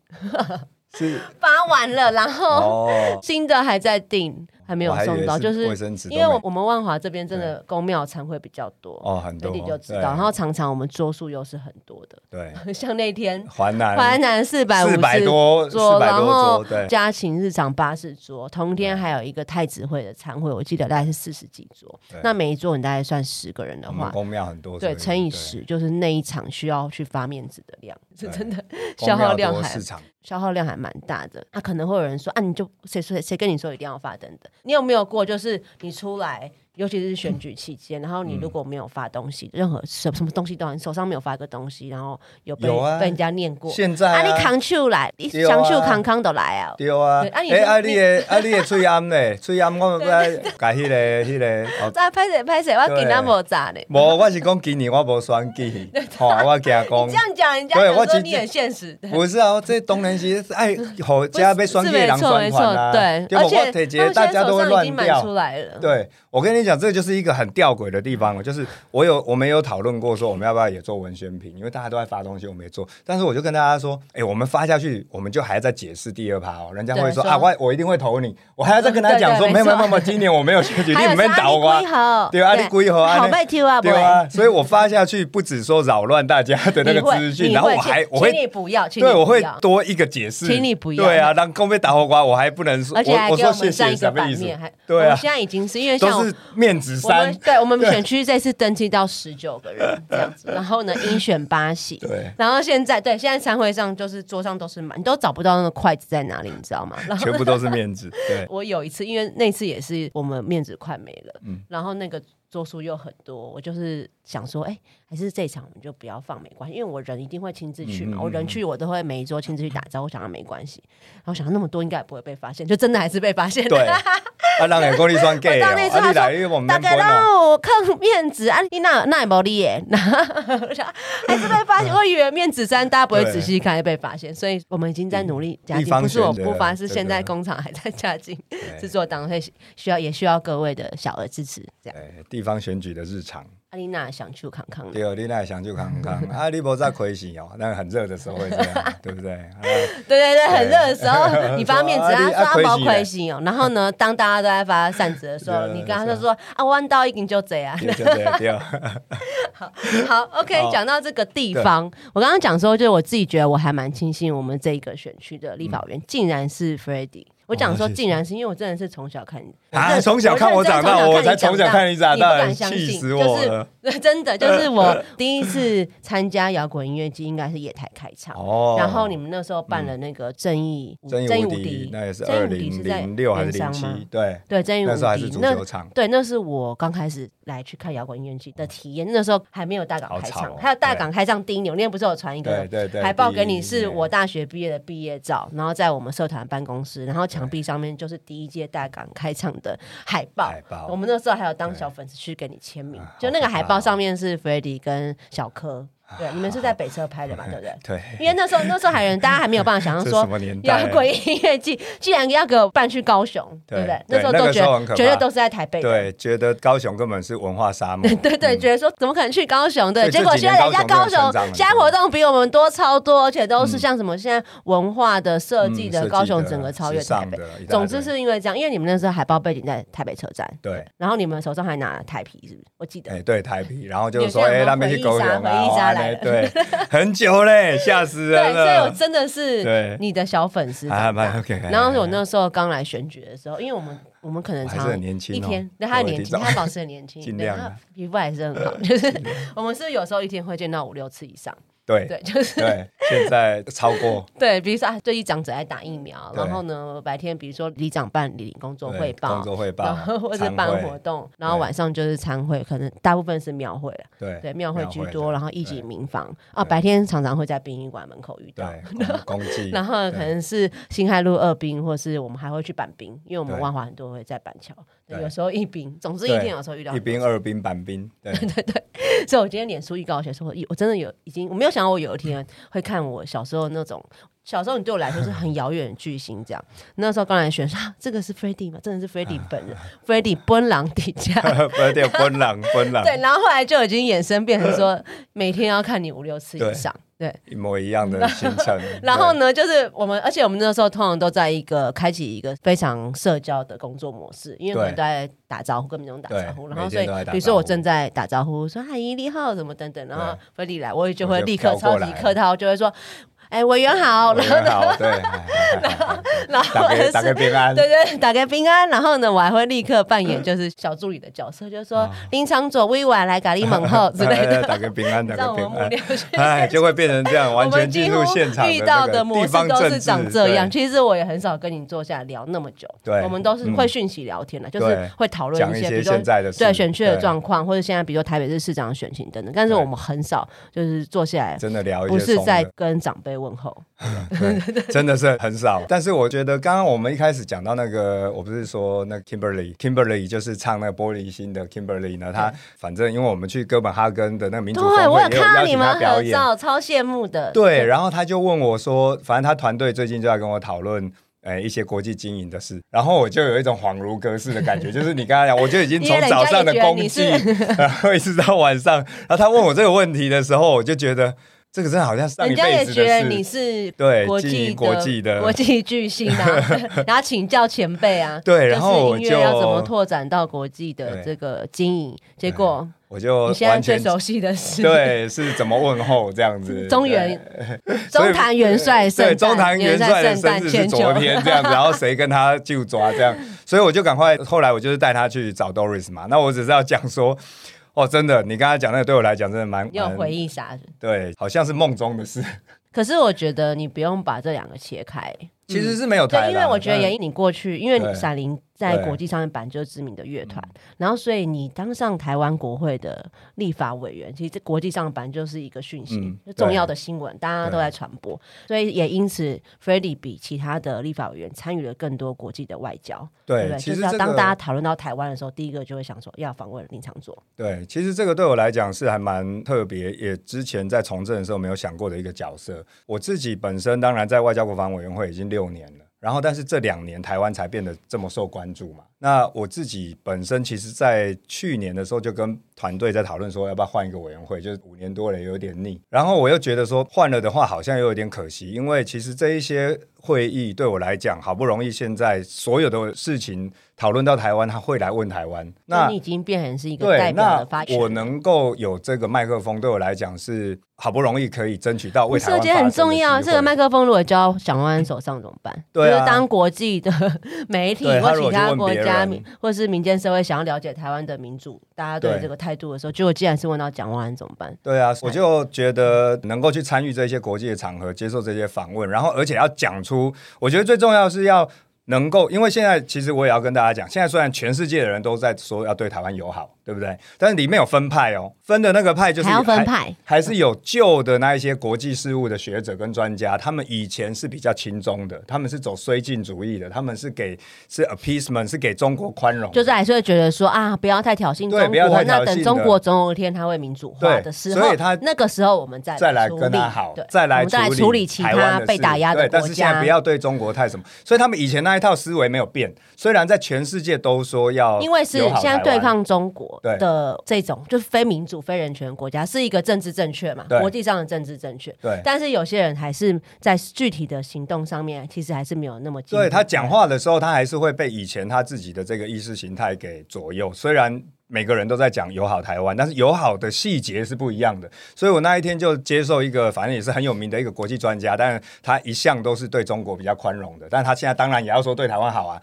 B: 是
A: 发完了，然后
B: 哦，
A: 新的还在订，还没有送到，就是因为我们万华这边真的公庙餐会比较多。
B: 哦很多
A: 你就知道，然后常常我们桌数又是很多的，
B: 对，
A: 像那天
B: 华南
A: 淮南四百五
B: 四百
A: 十
B: 多
A: 桌，然后家禽日常八十桌，同天还有一个太子会的餐会，我记得大概是四十几桌。那每一桌你大概算十个人的话，
B: 我们公庙很多，
A: 对，乘以十，就是那一场需要去发面子的量，是真的 消耗量还
B: 市场
A: 消耗量还蛮大的。那、可能会有人说啊，你就谁谁谁跟你说一定要发等等，你有没有过就是你出来？尤其是选举期间，然后你如果没有发东西，任何什什么东西都好，你手上没有发个东西，然后有被
B: 有啊
A: 被人家念过，
B: 现在
A: 啊，你
B: 啊
A: 扛出来，你
B: 对啊
A: 扛出康康都来啊，
B: 对啊，
A: 对啊你
B: 哎，啊
A: 说你
B: 你的啊你的 喙暗咧，喙暗我来改迄个迄个哦。
A: 再拍谁拍谁，我
B: 对
A: 给他无咋呢。
B: 无，我是讲今年我无选举，吼，我惊讲
A: 这。样讲，人家
B: 对我其实
A: 讲说你很现实。对
B: 不是啊，这当然是爱互家要选举的人选款啊，
A: 对？而且
B: 我摕一个大家都会乱掉
A: 出。来了。
B: 对，我跟你讲，这就是一个很吊诡的地方哦，就是我有我们有讨论过说我们要不要也做文宣品，因为大家都在发东西，我们也做，但是我就跟大家说，哎，我们发下去，我们就还在解释第二趴哦，人家会说啊，我我一定会投你，我还要再跟他讲说，
A: 没
B: 有没有没有，今年我没有选举，
A: 还有
B: 你们倒我
A: 几号？
B: 对啊，你几号啊？
A: 好被挑啊，不会。
B: 对啊，所以我发下去不止说扰乱大家的那个资讯，然后我还我会对，我会多一个解释，
A: 请你不要
B: 对啊，让公被打火瓜，我还不能说，
A: 而且还
B: 我我说谢
A: 给我们占
B: 谢
A: 一个
B: 什么意思
A: 版面，还？
B: 对啊
A: 现在已经是因为像
B: 面子
A: 我们
B: 山，
A: 对我们选区这次登记到十九个人 这样子，然后呢，应选八席。
B: 对，
A: 然后现在对，现在餐会上就是桌上都是满，你都找不到那个筷子在哪里，你知道吗？然后
B: 全部都是面子，对，
A: 我有一次，因为那次也是我们面子快没了，
B: 嗯。
A: 然后那个桌数又很多，我就是想说，哎、还是这一场我们就不要放，没关系，因为我人一定会亲自去嘛，
B: 嗯嗯嗯
A: 我人去我都会每一桌亲自去打招呼，想要没关系。然后想到那么多应该也不会被发现，就真的还是被发现。
B: 对，啊，让人功力算
A: 次
B: 啊，你来，因为我们
A: 大概让我看面子啊，你那那也没理耶，我想还是被发现。我以为面子山大家不会仔细看，会被发现，所以我们已经在努力加进，
B: 地方
A: 不是我不发，是
B: 这
A: 现在工厂还在加进
B: 对
A: 制作当中，会需要也需要各位的小额支持。这样，
B: 对，地方选举的日常。
A: 阿丽娜想去康康的，
B: 对，你那想去康康 啊，你不在亏心哦，那个很热的时候会这样，对不对？啊
A: 对对对，很热的时候，你发面子，
B: 啊
A: 说他包
B: 亏
A: 亏心哦。然后呢，当大家都在发扇子的时候，你跟他就说啊，弯刀一定就这样。
B: 对对对对，
A: 好，OK，
B: 好。
A: 讲到这个地方，我刚刚讲说，就是我自己觉得我还蛮庆幸，我们这个选区的立法委员竟然是 f r e d d y 我讲说竟然是因为我真的是从小看你
B: 啊
A: 认
B: 从小看我长大我才从小看你长大
A: 你不敢相信，
B: 气死我了
A: 就是 真的就是我 第一次参加摇滚音乐季，应该是野台开场。
B: 哦
A: 然后你们那时候办了那个正义
B: 正义无敌，那也是二零零六还是零七？对，
A: 对，正义无
B: 那时候还是场，
A: 对，那是我刚开始来去看摇滚音乐季的体验。那时候还没有大港开唱还有大港开唱第一年，我那天不是有传一个海报给你，是我大学毕业的毕业照，然后在我们社团办公室，然后墙壁上面就是第一届大港开唱的海报。
B: 海报
A: 我们那时候还有当小粉丝去给你签名
B: 啊，
A: 就那个海报上面是 f r e d d y 跟小柯。对，你们是在北车拍的嘛？对不对？
B: 对，
A: 因为那时候那时候还有人，大家还没有办法想象说
B: 什么年代
A: 摇滚音乐季竟然要给我办去高雄，对不对？
B: 那
A: 那时候都觉得绝对都是在台北。
B: 对，觉得高雄根本是文化沙漠，
A: 对对，觉得说怎么可能去高雄？对，结果现在人家高
B: 雄
A: 现在活动比我们多超多，而且都是像什么现在文化的设计的高雄整个超越台北。总之是因为这样，因为你们那时候海报背景在台北车站，
B: 对，
A: 然后你们手上还拿台皮，是不是？我记得。
B: 哎，对台皮，然后就是说，哎，他们去高雄啊，对，很久嘞，吓死人
A: 对，
B: 人
A: 所以我。真的是
B: 对。
A: 你的小粉丝
B: OK，
A: 然后我那时候刚来选举的时候，因为我们我们可能常
B: 很年轻哦
A: 一天，那他很年轻，他保持很年轻，对他皮肤还是很好，就是我们是有时候一天会见到五六次以上，
B: 对
A: 对，就是
B: 对，现在超过
A: 对，比如说啊，最近长者爱打疫苗，然后呢，白天比如说里长办理工作汇报
B: 工。作汇报
A: 然，后或者办活动，然后晚上就是参会，可能大部分是庙会了，
B: 对
A: 对，庙会居多，然后一级民房啊，白天常常会在殡仪馆门口遇到，然后 可能是新海路二兵，或是我们还会去板兵，因为我们
B: 对
A: 万华很多会在板桥，对。
B: 对
A: 有时候一兵，总之一
B: 对
A: 天有时候遇到
B: 一兵、二兵、板兵，对，
A: 所以我今天脸书预告写说，我真的有已经，我没有想到我有一天会看我小时候那种。小时候你对我来说是很遥远的巨星，这样。那时候刚来选，啊，这个是 f r e d d y 吗？真的是 f r e d d y 本人 f r e d d y 奔狼底下。
B: 有点奔狼，奔狼，
A: 对，然后后来就已经衍生变成说，每天要看你五六次以上。对，
B: 一模一样的行程。
A: 然后呢，就是我们，而且我们那时候通常都在一个开启一个非常社交的工作模式，因为我们在打招呼，跟民众打招呼，然后所以比如说我正在打招呼，说阿姨你好什么等等，然后
B: 对
A: 菲利来，我也就会立刻超级客套，就会说。哎，委员好，
B: 我
A: 然后
B: 很好，对，
A: 然后
B: 打给
A: 或者是
B: 打个平安，
A: 对对，打个平安，然后呢，我还会立刻扮演就是小助理的角色，就是说林场佐委婉来咖喱猛后之类的，
B: 打个平安，打
A: 让我
B: 给平安，哎，就会变成这样，完全进入现场
A: 遇到
B: 的
A: 的模式都是长这样。其实我也很少跟你坐下来聊那么久，
B: 对
A: 我们都是
B: 嗯
A: 会讯息聊天的，就是会讨论一些，比如说
B: 现在的事
A: 对选区的状况，或者现在比如说台北市市长的选情等等。但是我们很少就是坐下来，
B: 真的聊
A: 不是在跟长辈问候。
B: 对，真的是很少。但是我觉得刚刚我们一开始讲到那个，我不是说那个 Kimberly，Kimberly 就是唱那个玻璃心的 Kimberly 呢，他反正因为我们去哥本哈根的那个民主峰
A: 对，我有看到你们
B: 他表演，
A: 合照，超羡慕的。
B: 对，然后他就问我说，反正他团队最近就在跟我讨论。呃，一些国际经营的事，然后我就有一种恍如隔世的感觉，就是你刚才讲，我就已经从早上的
A: 也觉得你
B: 公祭，然后一直到晚上，然后他问我这个问题的时候，我就觉得这个真的好像上一
A: 人家也
B: 辈子
A: 觉得你是
B: 对
A: 国际
B: 经营国际的
A: 国际巨星啊，然后请教前辈啊，
B: 对然后我
A: 就是音乐要怎么拓展到国际的
B: 对
A: 这个经营，结果
B: 我就
A: 你现在最熟悉的是
B: 对是怎么问候这样子。
A: 中原中坛元帅圣
B: 对，中坛元帅的生日是昨天这样子，然后谁跟他就抓这样，所以我就赶快，后来我就是带他去找 Doris 嘛。那我只是要讲说，哦，真的，你刚才讲那个对我来讲真的蛮蛮
A: 有回忆杀人。
B: 对，好像是梦中的事，
A: 可是我觉得你不用把这两个切开，
B: 其实是没有
A: 对，因为我觉得
B: 但
A: 演艺你过去，因为
B: 对
A: 闪灵在国际上面本来就是知名的乐团，然后所以你当上台湾国会的立法委员，其实这国际上本来就是一个讯息，重要的新闻，大家都在传播，所以也因此 f r e d d y 比其他的立法委员参与了更多国际的外交，对
B: 对，
A: 对？就是要
B: 其实这个
A: 当大家讨论到台湾的时候，第一个就会想说要访问林长佐，
B: 对，其实这个对我来讲是还蛮特别，也之前在从政的时候没有想过的一个角色。我自己本身当然在外交国防委员会已经六六年了。然后，但是这两年台湾才变得这么受关注嘛？那我自己本身其实，在去年的时候就跟团队在讨论说，要不要换一个委员会，就是五年多了有点腻。然后我又觉得说，换了的话好像又有点可惜，因为其实这一些会议对我来讲，好不容易现在所有的事情讨论到台湾，他会来问台湾，那
A: 那你已经变成是一个，代表的发言。
B: 我能够有这个麦克风，对我来讲是好不容易可以争取到为台湾
A: 我觉得很重要，这个麦
B: 克
A: 克风如果交蒋万安手上怎么办？
B: 对啊
A: 就是当国际的 媒体或其他
B: 去问
A: 或是民间社会想要了解台湾的民主，大家对
B: 对
A: 这个态度的时候，结果既然是问到蒋万安怎么办？
B: 对啊，我就觉得能够去参与这些国际的场合，接受这些访问，然后而且要讲出，我觉得最重要是要。能够，因为现在其实我也要跟大家讲，现在虽然全世界的人都在说要对台湾友好，对不对？但是里面有分派哦，分的那个派就是
A: 还要分派，
B: 还是有旧的那一些国际事务的学者跟专家，他们以前是比较轻松的，他们是走绥靖主义的，他们是给是 appeasement 是给中国宽容，
A: 就是还是会觉得说啊，不要太挑衅中国，
B: 对不要太挑衅
A: 那等中国总有一天他会民主化的时候，
B: 所以他
A: 那个时候我们再
B: 再来跟他好
A: 对，
B: 再来
A: 我们再来处理其他被打压的
B: 对，但是现在不要对中国太什么，所以他们以前那一套思维没有变，虽然在全世界都说要
A: 因为是现在对抗中国
B: 对
A: 的这种就是非民主、非人权国家，是一个政治正确嘛，国际上的政治正确。
B: 对
A: 但是有些人还是在具体的行动上面，其实还是没有那么
B: 对他讲话的时候，他还是会被以前他自己的这个意识形态给左右。虽然每个人都在讲友好台湾，但是友好的细节是不一样的。所以我那一天就接受一个，反正也是很有名的一个国际专家，但是他一向都是对中国比较宽容的，但他现在当然也要说对台湾好啊。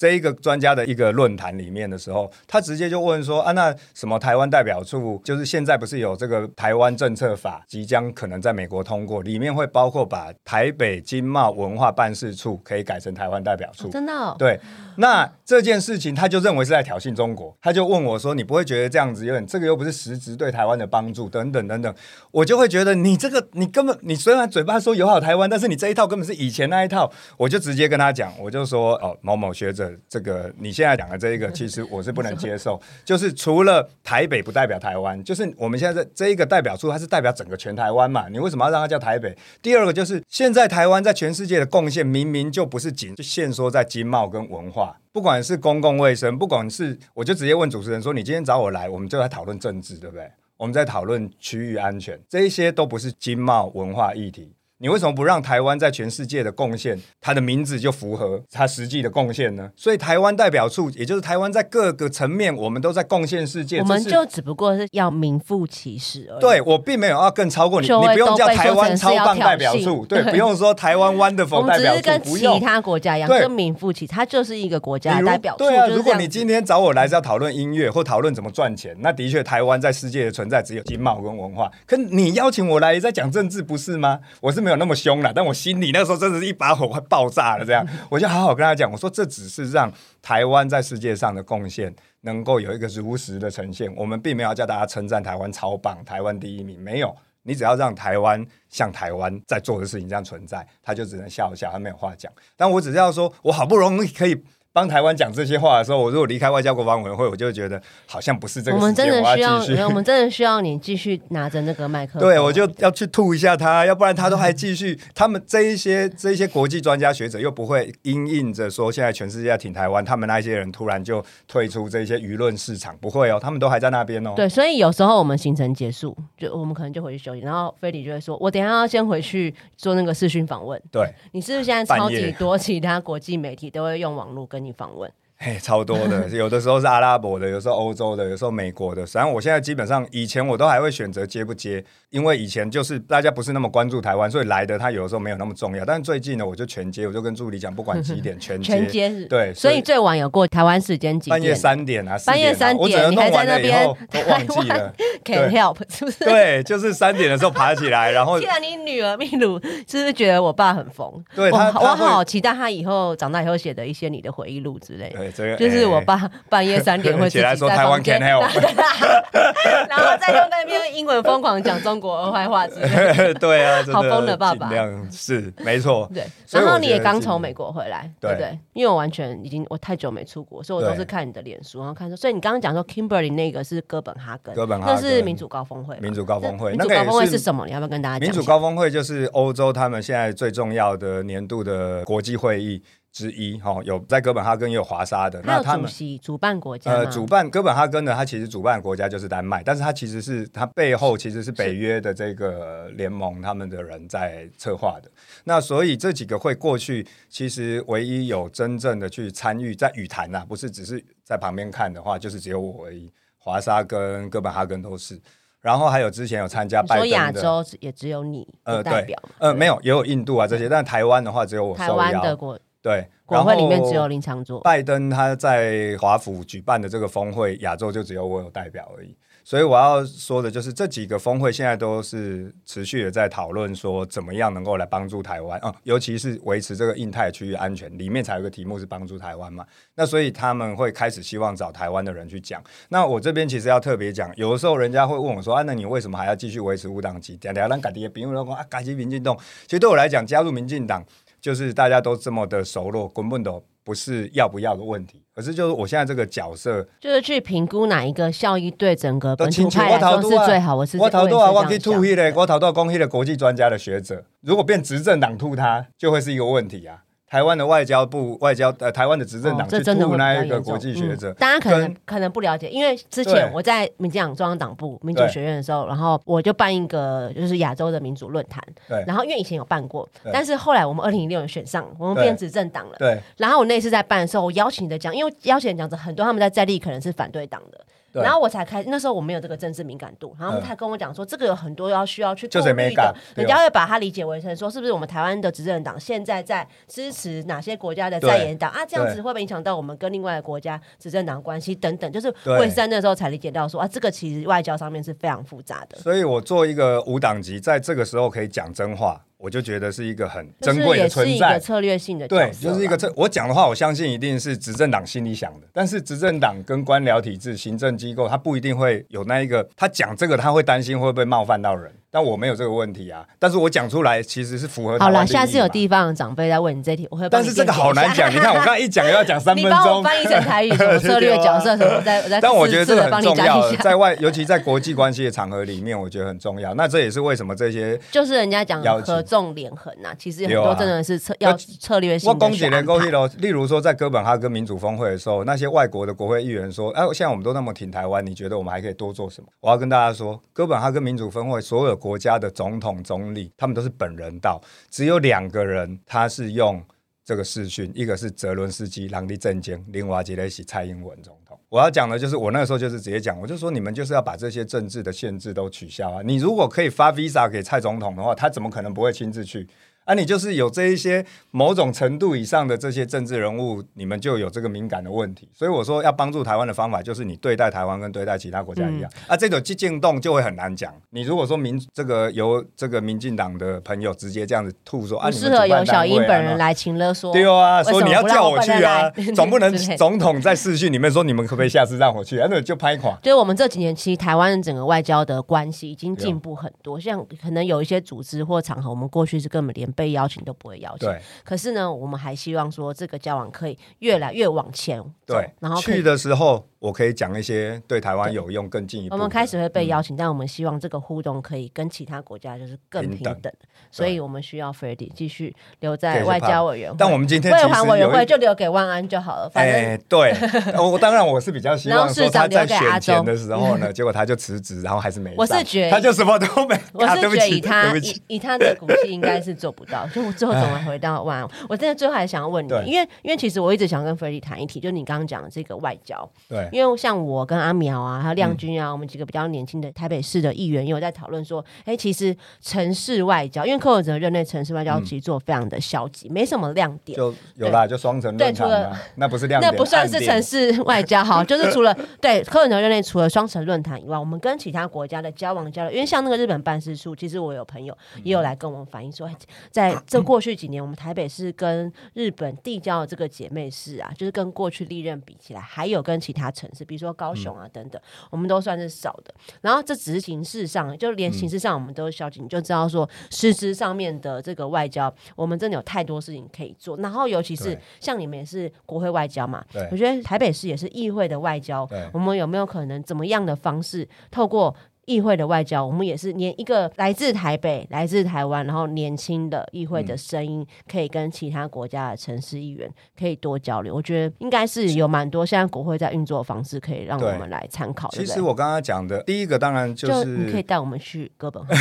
B: 这一个专家的一个论坛里面的时候，他直接就问说啊，那什么台湾代表处，就是现在不是有这个台湾政策法即将可能在美国通过，里面会包括把台北经贸文化办事处可以改成台湾代表处。
A: 真的、哦，
B: 对，那这件事情他就认为是在挑衅中国，他就问我说：“你不会觉得这样子有点这个又不是实质对台湾的帮助等等等等？”我就会觉得你这个你根本你虽然嘴巴说友好台湾，但是你这一套根本是以前那一套。我就直接跟他讲，我就说：“哦，某某学者，这个你现在讲的这一个，其实我是不能接受。就是除了台北不代表台湾，就是我们现在这这一个代表处，它是代表整个全台湾嘛？你为什么要让它叫台北？第二个就是现在台湾在全世界的贡献，明明就不是仅限缩在经贸跟文化。”不管是公共卫生，不管是，我就直接问主持人说：“你今天找我来，我们就在讨论政治，对不对？我们在讨论区域安全，这一些都不是经贸文化议题。你为什么不让台湾在全世界的贡献，它的名字就符合它实际的贡献呢？所以台湾代表处，也就是台湾在各个层面，我们都在贡献世界。
A: 我们就只不过是要名副其实而已。
B: 对我并没有要更超过你，你不用叫台湾超棒代表处，对，
A: 对
B: 不用说台湾
A: 我
B: wonderful
A: 们
B: 代表处，
A: 只是跟其。他国家一样，
B: 对
A: 跟名副其，它就是一个国家代表处。
B: 对啊，如果你今天找我来是要讨论音乐或讨论怎么赚钱，那的确台湾在世界的存在只有经贸跟文化。可你邀请我来也在讲政治，不是吗？我是没有那么凶了，但我心里那时候真的是一把火快爆炸了。这样，我就好好跟他讲，我说这只是让台湾在世界上的贡献能够有一个如实的呈现。我们并没有要叫大家称赞台湾超棒，台湾第一名，没有。你只要让台湾像台湾在做的事情这样存在，他就只能笑一笑，他没有话讲。但我只是要说，我好不容易可以帮台湾讲这些话的时候，我如果离开外交国防委员会，我就会觉得好像不是这个
A: 我们，真的需要
B: 我
A: 们真的需要你继续拿着那个麦克风。
B: 对，我就要去吐一下他，要不然他都还继续。他们这一些这一些国际专家学者又不会因应着说现在全世界挺台湾，他们那一些人突然就退出这些舆论市场，不会哦，他们都还在那边哦。
A: 对，所以有时候我们行程结束，就我们可能就回去休息，然后菲里就会说，我等一下要先回去做那个视讯访问。
B: 对，
A: 你是不是现在超级多其他国际媒体都会用网络跟你访问？
B: 嘿，超多的，有的时候是阿拉伯的，有时候欧洲的，有时候美国的。实际上，我现在基本上以前我都还会选择接不接，因为以前就是大家不是那么关注台湾，所以来的他有的时候没有那么重要。但是最近呢，我就全接，我就跟助理讲，不管几点 全接。
A: 全接，
B: 对，
A: 所以最晚有过台湾时间几
B: 半夜
A: 点
B: 三点啊，4
A: 半夜三点你还在那
B: 弄完了以后
A: 边
B: 都忘记了。
A: ？Can help 是不是？
B: 对，就是三点的时候爬起来，然后
A: 既然你女儿秘鲁是不是觉得我爸很疯？
B: 对
A: 我我好期待他以后长大以后写的一些你的回忆录之类的。
B: 对这个
A: 就是我
B: 哎
A: 爸半夜三点会
B: 起来说台湾 can help
A: 然后再用那边英文疯狂讲中国儿坏话之类的。
B: 对啊，
A: 好疯的爸爸
B: 是没错。
A: 对，然后你也刚从美国回来，对
B: 对
A: 不对？因为我完全已经我太久没出国，所以我都是看你的脸书，然后看说，所以你刚刚讲说 Kimberly 那个是哥本哈根，
B: 哥本哈根
A: 那是民主高峰会，
B: 民主高峰会，
A: 民主高峰会
B: 那个也
A: 是什么？你要不要跟大家讲？
B: 民主高峰会就是欧洲他们现在最重要的年度的国际会议之一，哈、有在哥本哈根也有华沙的，那他们。
A: 席主办国家
B: 呃，主办哥本哈根呢，它其实主办国家就是丹麦，但是它其实是它背后其实是北约的这个联盟他们的人在策划的。那所以这几个会过去，其实唯一有真正的去参与在语坛呐、不是只是在旁边看的话，就是只有我而已。华沙跟哥本哈根都是，然后还有之前有参加拜登的
A: 说亚洲也只有你
B: 呃
A: 的代表嘛？
B: 呃，
A: 对
B: 没有，也有印度啊这些，但台湾的话只有我
A: 台
B: 受邀
A: 湾的国
B: 对，
A: 国会里面只有林长佐。
B: 拜登他在华府举办的这个峰会，亚洲就只有我有代表而已。所以我要说的就是，这几个峰会现在都是持续的在讨论说，怎么样能够来帮助台湾啊、尤其是维持这个印太区域安全。里面才有个题目是帮助台湾嘛。那所以他们会开始希望找台湾的人去讲。那我这边其实要特别讲，有的时候人家会问我说：“啊，那你为什么还要继续维持无党籍？”两两改的别人说啊，改击民进党。其实对我来讲，加入民进党就是大家都这么的熟络，根本都不是要不要的问题，而是就是我现在这个角色，
A: 就是去评估哪一个效益对整个本土
B: 我头拄啊
A: 是最好。我是
B: 我头多啊，我去
A: 也是这样
B: 吐迄
A: 想
B: 个，我头多讲迄个国际专家的学者，如果变执政党吐他，就会是一个问题啊。台湾的外交部外交呃，台湾的执政党去
A: 哦这真的会
B: 吐
A: 比较严重。
B: 那一个国际学者
A: 嗯，大家可能可能不了解，因为之前我在民进党中央党部民主
B: 对。
A: 学院的时候，然后我就办一个就是亚洲的民主论坛，
B: 对。
A: 然后因为以前有办过，但是后来我们二零一六年选上，我们
B: 对
A: 变执政党了。
B: 对。
A: 然后我那次在办的时候，我邀请的讲，因为邀请的讲者很多，他们在在地可能是反对党的，
B: 对
A: 然后我才开，那时候我没有这个政治敏感度，然后他跟我讲说，这个有很多要需要去顾
B: 就是
A: 虑的，人家会把它理解为成说，是不是我们台湾的执政党现在在支持哪些国家的在野党啊？这样子会不会影响到我们跟另外的国家执政党关系等等？就是
B: 对
A: 我也是在那时候才理解到说啊，这个其实外交上面是非常复杂的。
B: 所以我做一个无党籍，在这个时候可以讲真话，我就觉得是一个很珍贵
A: 就是是
B: 的存在。
A: 一个策略性的
B: 对，就是一个
A: 啦
B: 这我讲的话，我相信一定是执政党心里想的，但是执政党跟官僚体制、行政机构，他不一定会有那一个，他讲这个他会担心会不会冒犯到人，但我没有这个问题啊。但是我讲出来其实是符合
A: 好了，下次有地方的长辈在问你这题，我会
B: 但是这个好难讲，你看我刚才一讲又要讲三 分
A: 你帮我
B: 钟。
A: 翻译成台语，什么策略角色什么，我再我再
B: 但我觉得这个很重要。在外，尤其在国际关系的场合里面，我觉得很重要。那这也是为什么这些
A: 就是人家讲合纵连横呐，其实很多真的是策要策略性
B: 我
A: 的
B: 攻击的
A: 去安排。
B: 勾一楼，例如说在哥本哈根民主峰会的时候，那些外国的国会议员说：“哎、现在我们都那么挺台湾，你觉得我们还可以多做什么？”我要跟大家说，哥本哈根民主峰会所有国家的总统、总理，他们都是本人到，只有两个人他是用这个视讯，一个是泽伦斯基，朗利政经，另外一个是蔡英文总统。我要讲的就是，我那个时候就是直接讲，我就说你们就是要把这些政治的限制都取消啊！你如果可以发 visa 给蔡总统的话，他怎么可能不会亲自去？啊，你就是有这一些某种程度以上的这些政治人物，你们就有这个敏感的问题。所以我说要帮助台湾的方法，就是你对待台湾跟对待其他国家一样。啊，这种激进动就会很难讲。你如果说民这个由这个民进党的朋友直接这样子吐说啊，
A: 你适合由小英本人来请勒说。
B: 对啊，说你要叫我去啊，总不能总统在视讯里面说你们可不可以下次让我去，啊 那就拍垮。
A: 就是我们这几年，其实台湾整个外交的关系已经进步很多。像可能有一些组织或场合，我们过去是根本连被邀请都不会邀请。
B: 对
A: 可是呢，我们还希望说这个交往可以越来越往前走
B: 对，，
A: 然后
B: 去的时候我可以讲一些对台湾有用、更进一步。
A: 我们开始会被邀请，但我们希望这个互动可以跟其他国家就是更
B: 平等
A: 平等，所以我们需要 f r e d d y 继续留在外交委员会。
B: 但我们今天
A: 卫
B: 其实
A: 环委员会就留给万安就好了，反正
B: 哎，对，我当然我是比较希 望说他在选前的时候呢，结果他就辞职，然后还是没。
A: 我是觉得
B: 他就什么都没。
A: 我是觉得以他以以他的骨气，应该是做不到。就我最后怎么回到万安？我真的最后还想要问你，因为因为其实我一直想跟 f r e d d y 谈一题，就你刚刚讲的这个外交，
B: 对
A: 因为像我跟阿苗啊，还有亮君啊，我们几个比较年轻的台北市的议员，也有在讨论说，哎，其实城市外交，因为柯文哲任内城市外交其实做非常的消极，没什么亮点。
B: 就有啦，就双城论坛
A: 对，
B: 那不是亮点，
A: 那不算是城。市外交，哈，就是除了对柯文哲任内除了双城论坛以外，我们跟其他国家的交往交流，因为像那个日本办事处，其实我有朋友也有来跟我们反映说，哎在这过去几年，我们台北市跟日本递交的这个姐妹市啊，就是跟过去历任比起来，还有跟其他城市，比如说高雄啊等等，我们都算是少的。然后这只是形式上，就连形式上我们都是消极，你就知道说实质上面的这个外交，我们真的有太多事情可以做。然后尤其是像你们也是国会外交嘛，我觉得台北市也是议会的外交，我们有没有可能怎么样的方式透过？议会的外交，我们也是连一个来自台北、来自台湾，然后年轻的议会的声音，可以跟其他国家的城市议员可以多交流。我觉得应该是有蛮多现在国会在运作的方式，可以让我
B: 对
A: 们来参考。
B: 其实我刚刚讲的第一个，当然就
A: 是你可以
B: 是，
A: 带我们去哥本哈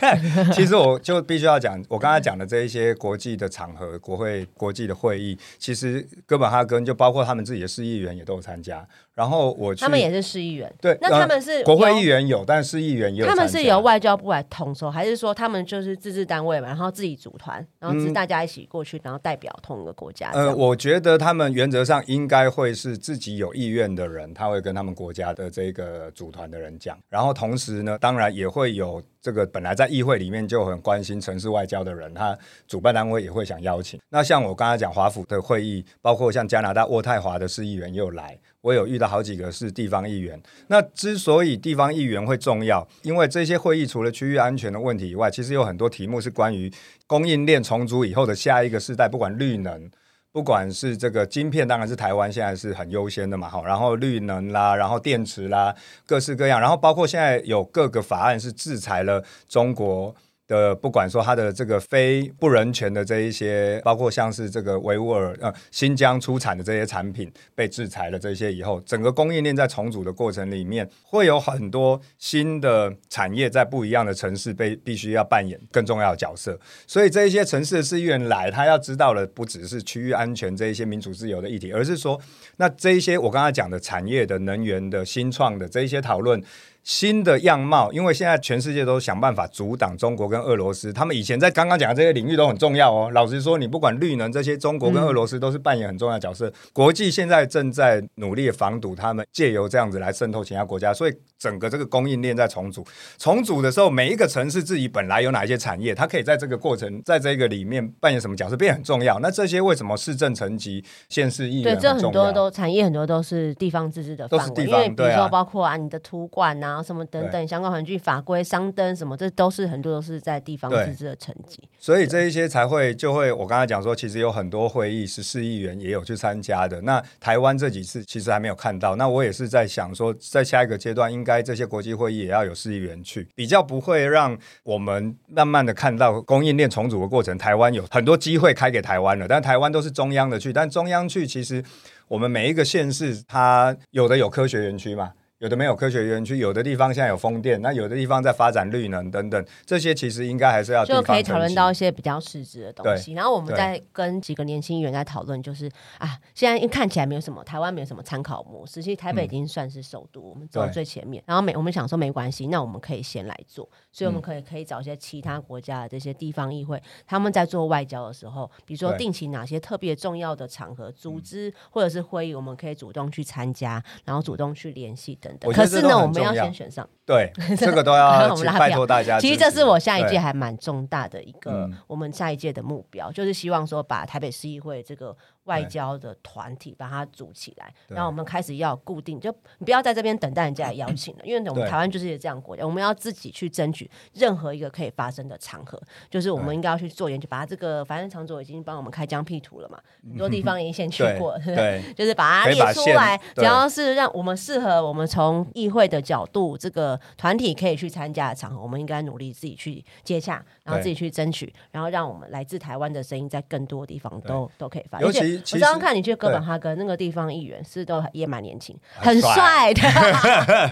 A: 根，
B: 其实我就必须要讲，我刚才讲的这一些国际的场合、国会国际的会议，其实哥本哈根就包括他们自己的市议员也都有参加。然后我去
A: 他们也是市议员。
B: 对，
A: 那
B: 呃
A: 他们是
B: 国会
A: 由
B: 议员有，但市议员也有。
A: 他们是由外交部来统筹，还是说他们就是自治单位嘛，然后自己组团，然后是大家一起过去，然后代表同一个国家
B: 呃，我觉得他们原则上应该会是自己有意愿的人，他会跟他们国家的这个组团的人讲，然后同时呢，当然也会有这个本来在议会里面就很关心城市外交的人，他主办单位也会想邀请。那像我刚才讲华府的会议，包括像加拿大渥太华的市议员也有来，我有遇到好几个是地方议员。那之所以地方议员会重要，因为这些会议除了区域安全的问题以外，其实有很多题目是关于供应链重组以后的下一个世代，不管绿能。不管是这个晶片，当然是台湾现在是很优先的嘛，好，然后绿能啦，然后电池啦，各式各样，然后包括现在有各个法案是制裁了中国。的不管说它的这个非不人权的这一些，包括像是这个维吾尔呃新疆出产的这些产品被制裁了这些以后，整个供应链在重组的过程里面，会有很多新的产业在不一样的城市被必须要扮演更重要的角色。所以这一些城市的市议员来，他要知道的不只是区域安全这一些民主自由的议题，而是说，那这一些我刚才讲的产业的、能源的、新创的这一些讨论。新的样貌，因为现在全世界都想办法阻挡中国跟俄罗斯，他们以前在刚刚讲的这些领域都很重要哦。老实说，你不管绿能这些，中国跟俄罗斯都是扮演很重要的角色。国际现在正在努力防堵他们，借由这样子来渗透其他国家，所以整个这个供应链在重组。重组的时候，每一个城市自己本来有哪一些产业，它可以在这个过程，在这个里面扮演什么角色，变得很重要。那这些为什么市政层级、县市议
A: 对，
B: 员
A: 这很多？都产业很多都是地方自治的范围，
B: 都是地方
A: 因为比如说包括啊你的土管啊什么等等
B: 对
A: 相关环境法规、商灯什么，这都是很多都是在地方自治的层级。
B: 所以这一些才会就会，我刚才讲说，其实有很多会议是市议员也有去参加的。那台湾这几次其实还没有看到，那我也是在想说，在下一个阶段，应该这些国际会议也要有市议员去，比较不会让我们慢慢的看到供应链重组的过程。台湾有很多机会开给台湾了，但台湾都是中央的去，但中央去其实我们每一个县市，它有的有科学园区嘛。有的没有科学园区，有的地方现在有风电，那有的地方在发展绿能等等，这些其实应该还是要
A: 就可以讨论到一些比较实质的东西。然后我们
B: 对
A: 再跟几个年轻人在讨论，就是啊，现在因为看起来没有什么台湾没有什么参考模式，其实台北已经算是首都，我们走
B: 在
A: 最前面。然后没我们想说没关系，那我们可以先来做，所以我
B: 嗯
A: 们可以可以找一些其他国家的这些地方议会，他们在做外交的时候，比如说定期哪些特别重要的场合、组织或者是会议，我们可以主动去参加，然后主动去联系等可是呢，我们要先选上。
B: 对，这个都要 请拜托大家。
A: 其实这是我下一届还蛮重大的一个
B: 嗯，
A: 我们下一届的目标，就是希望说把台北市议会这个外交的团体把它组起来，然后我们开始要固定，就你不要在这边等待人家来邀请了，因为我们台湾就是这样国家，我们要自己去争取任何一个可以发生的场合，就是我们应该要去做研究，把它这个反正长佐已经帮我们开疆辟土了嘛，很多地方已经先去
B: 对
A: 过，
B: 对
A: 就是把它列出来，只
B: 对。
A: 要是让我们适合我们从议会的角度，这个团体可以去参加的场合，我们应该努力自己去接洽，然后自己去争取，然后让我们来自台湾的声音在更多地方都都可以发。
B: 尤其
A: 而且
B: 其实
A: 我刚刚看你去哥本哈根那个地方议员，是都也蛮年轻，
B: 很
A: 很帅的，对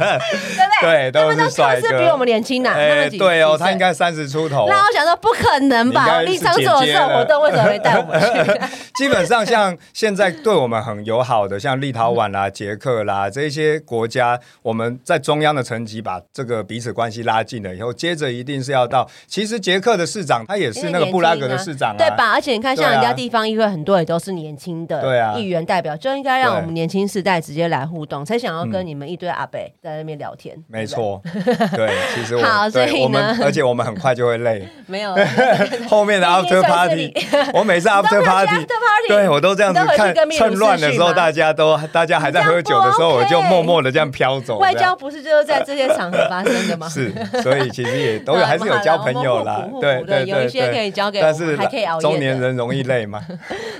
A: 不对？
B: 对，都
A: 他们都
B: 是帅哥。
A: 是比我们年轻呐，他
B: 哎
A: 们几
B: 对哦，他应该三十出头。
A: 那我想说，不可能吧？立昌做种活动，为什么没带我们去？
B: 基本上像现在对我们很友好的，像立陶宛啦、捷克啦这些国家，我们在中央的层级把这个彼此关系拉近了以后，接着一定是要到，其实捷克的市长他也是那个布拉格的市长啊，
A: 对吧？而且你看，像人家地方议会很多也都是年轻的
B: 对啊。
A: 议员代表，就应该让我们年轻世代直接来互动，才想要跟
B: 嗯
A: 你们一堆阿伯在那边聊天。
B: 没错，对，其实我
A: 好所以
B: 我们
A: 呢，
B: 而且我们很快就会累。
A: 没有。
B: 后面的 after party，我每次 after party，对我都这样子看趁乱的时候，大家都大家还在喝酒的时候，我就默默的这样飘走。
A: 外交不是就是在这些场合发生的吗？
B: 是，所以其实也都有还是有交朋友啦。对对
A: 对有一些可以交给
B: 但是
A: 还可以熬夜
B: 中年人容易累嘛，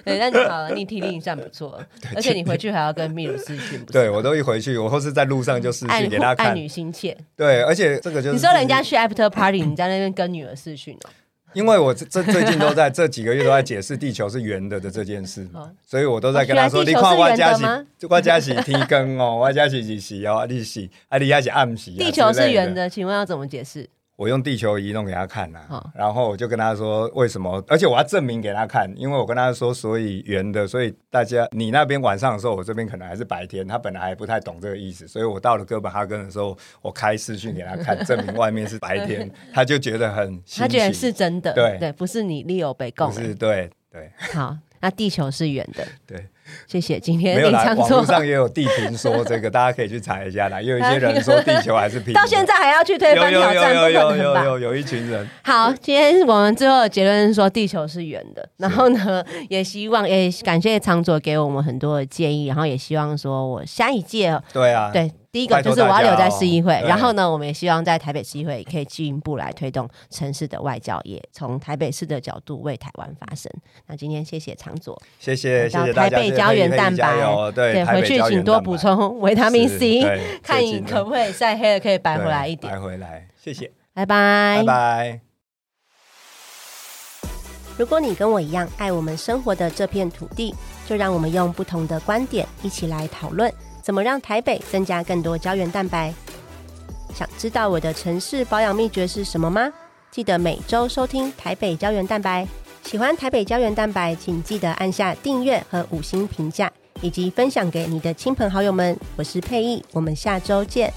A: 对，但你好了，你体力算不错，而且你回去还要跟秘鲁视讯，
B: 对我都一回去，我或是在路上就视
A: 爱
B: 讯给他
A: 爱
B: 看，
A: 女心切。
B: 对，而且这个就是
A: 你说人家去 after party，你在那边跟女儿视讯哦？
B: 因为我这这最近都在这几个月都在解释地球是圆的的这件事所以我都在跟他说，
A: 哦
B: 你看我家是
A: 的吗
B: 我家是天更哦，我家是日时哦，你是啊，你还是暗时啊，
A: 地球是圆的，请问要怎么解释？
B: 我用地球仪弄给他看呐、
A: 好
B: 然后我就跟他说为什么，而且我要证明给他看，因为我跟他说，所以圆的，所以大家你那边晚上的时候，我这边可能还是白天，他本来还不太懂这个意思，所以我到了哥本哈根的时候，我开视讯给他看，证明外面是白天，他就觉得很，
A: 他觉得是真的，
B: 对。
A: 对，不是你利有被供
B: 不是对对。
A: 好，那地球是圆的，
B: 对，
A: 谢谢。今天
B: 没有啦，网络上也有地平说这个，大家可以去查一下啦，也有一些人说地球还是平，
A: 到现在还要去推翻挑战，不
B: 有有？有有有一群人，
A: 好，今天我们最后的结论是说地球是圆的，然后呢，也希望也感谢长佐给我们很多的建议，然后也希望说我下一届
B: 对啊，
A: 对。第一个就是我要留在市议会然后呢，我们也希望在台北市议会可以进一步来推动城市的外交业，从台北市的角度为台湾发声。那今天谢谢常佐，
B: 谢谢谢谢，
A: 台北胶原蛋白
B: 对，
A: 回去请多补充维他命 C，看你可不可以晒黑了可以白回来一点。
B: 对白回来，谢谢，
A: 拜拜
B: 拜拜。
A: 如果你跟我一样爱我们生活的这片土地，就让我们用不同的观点一起来讨论，怎么让台北增加更多胶原蛋白。想知道我的城市保养秘诀是什么吗？记得每周收听台北胶原蛋白。喜欢台北胶原蛋白，请记得按下订阅和五星评价，以及分享给你的亲朋好友们。我是佩意，我们下周见。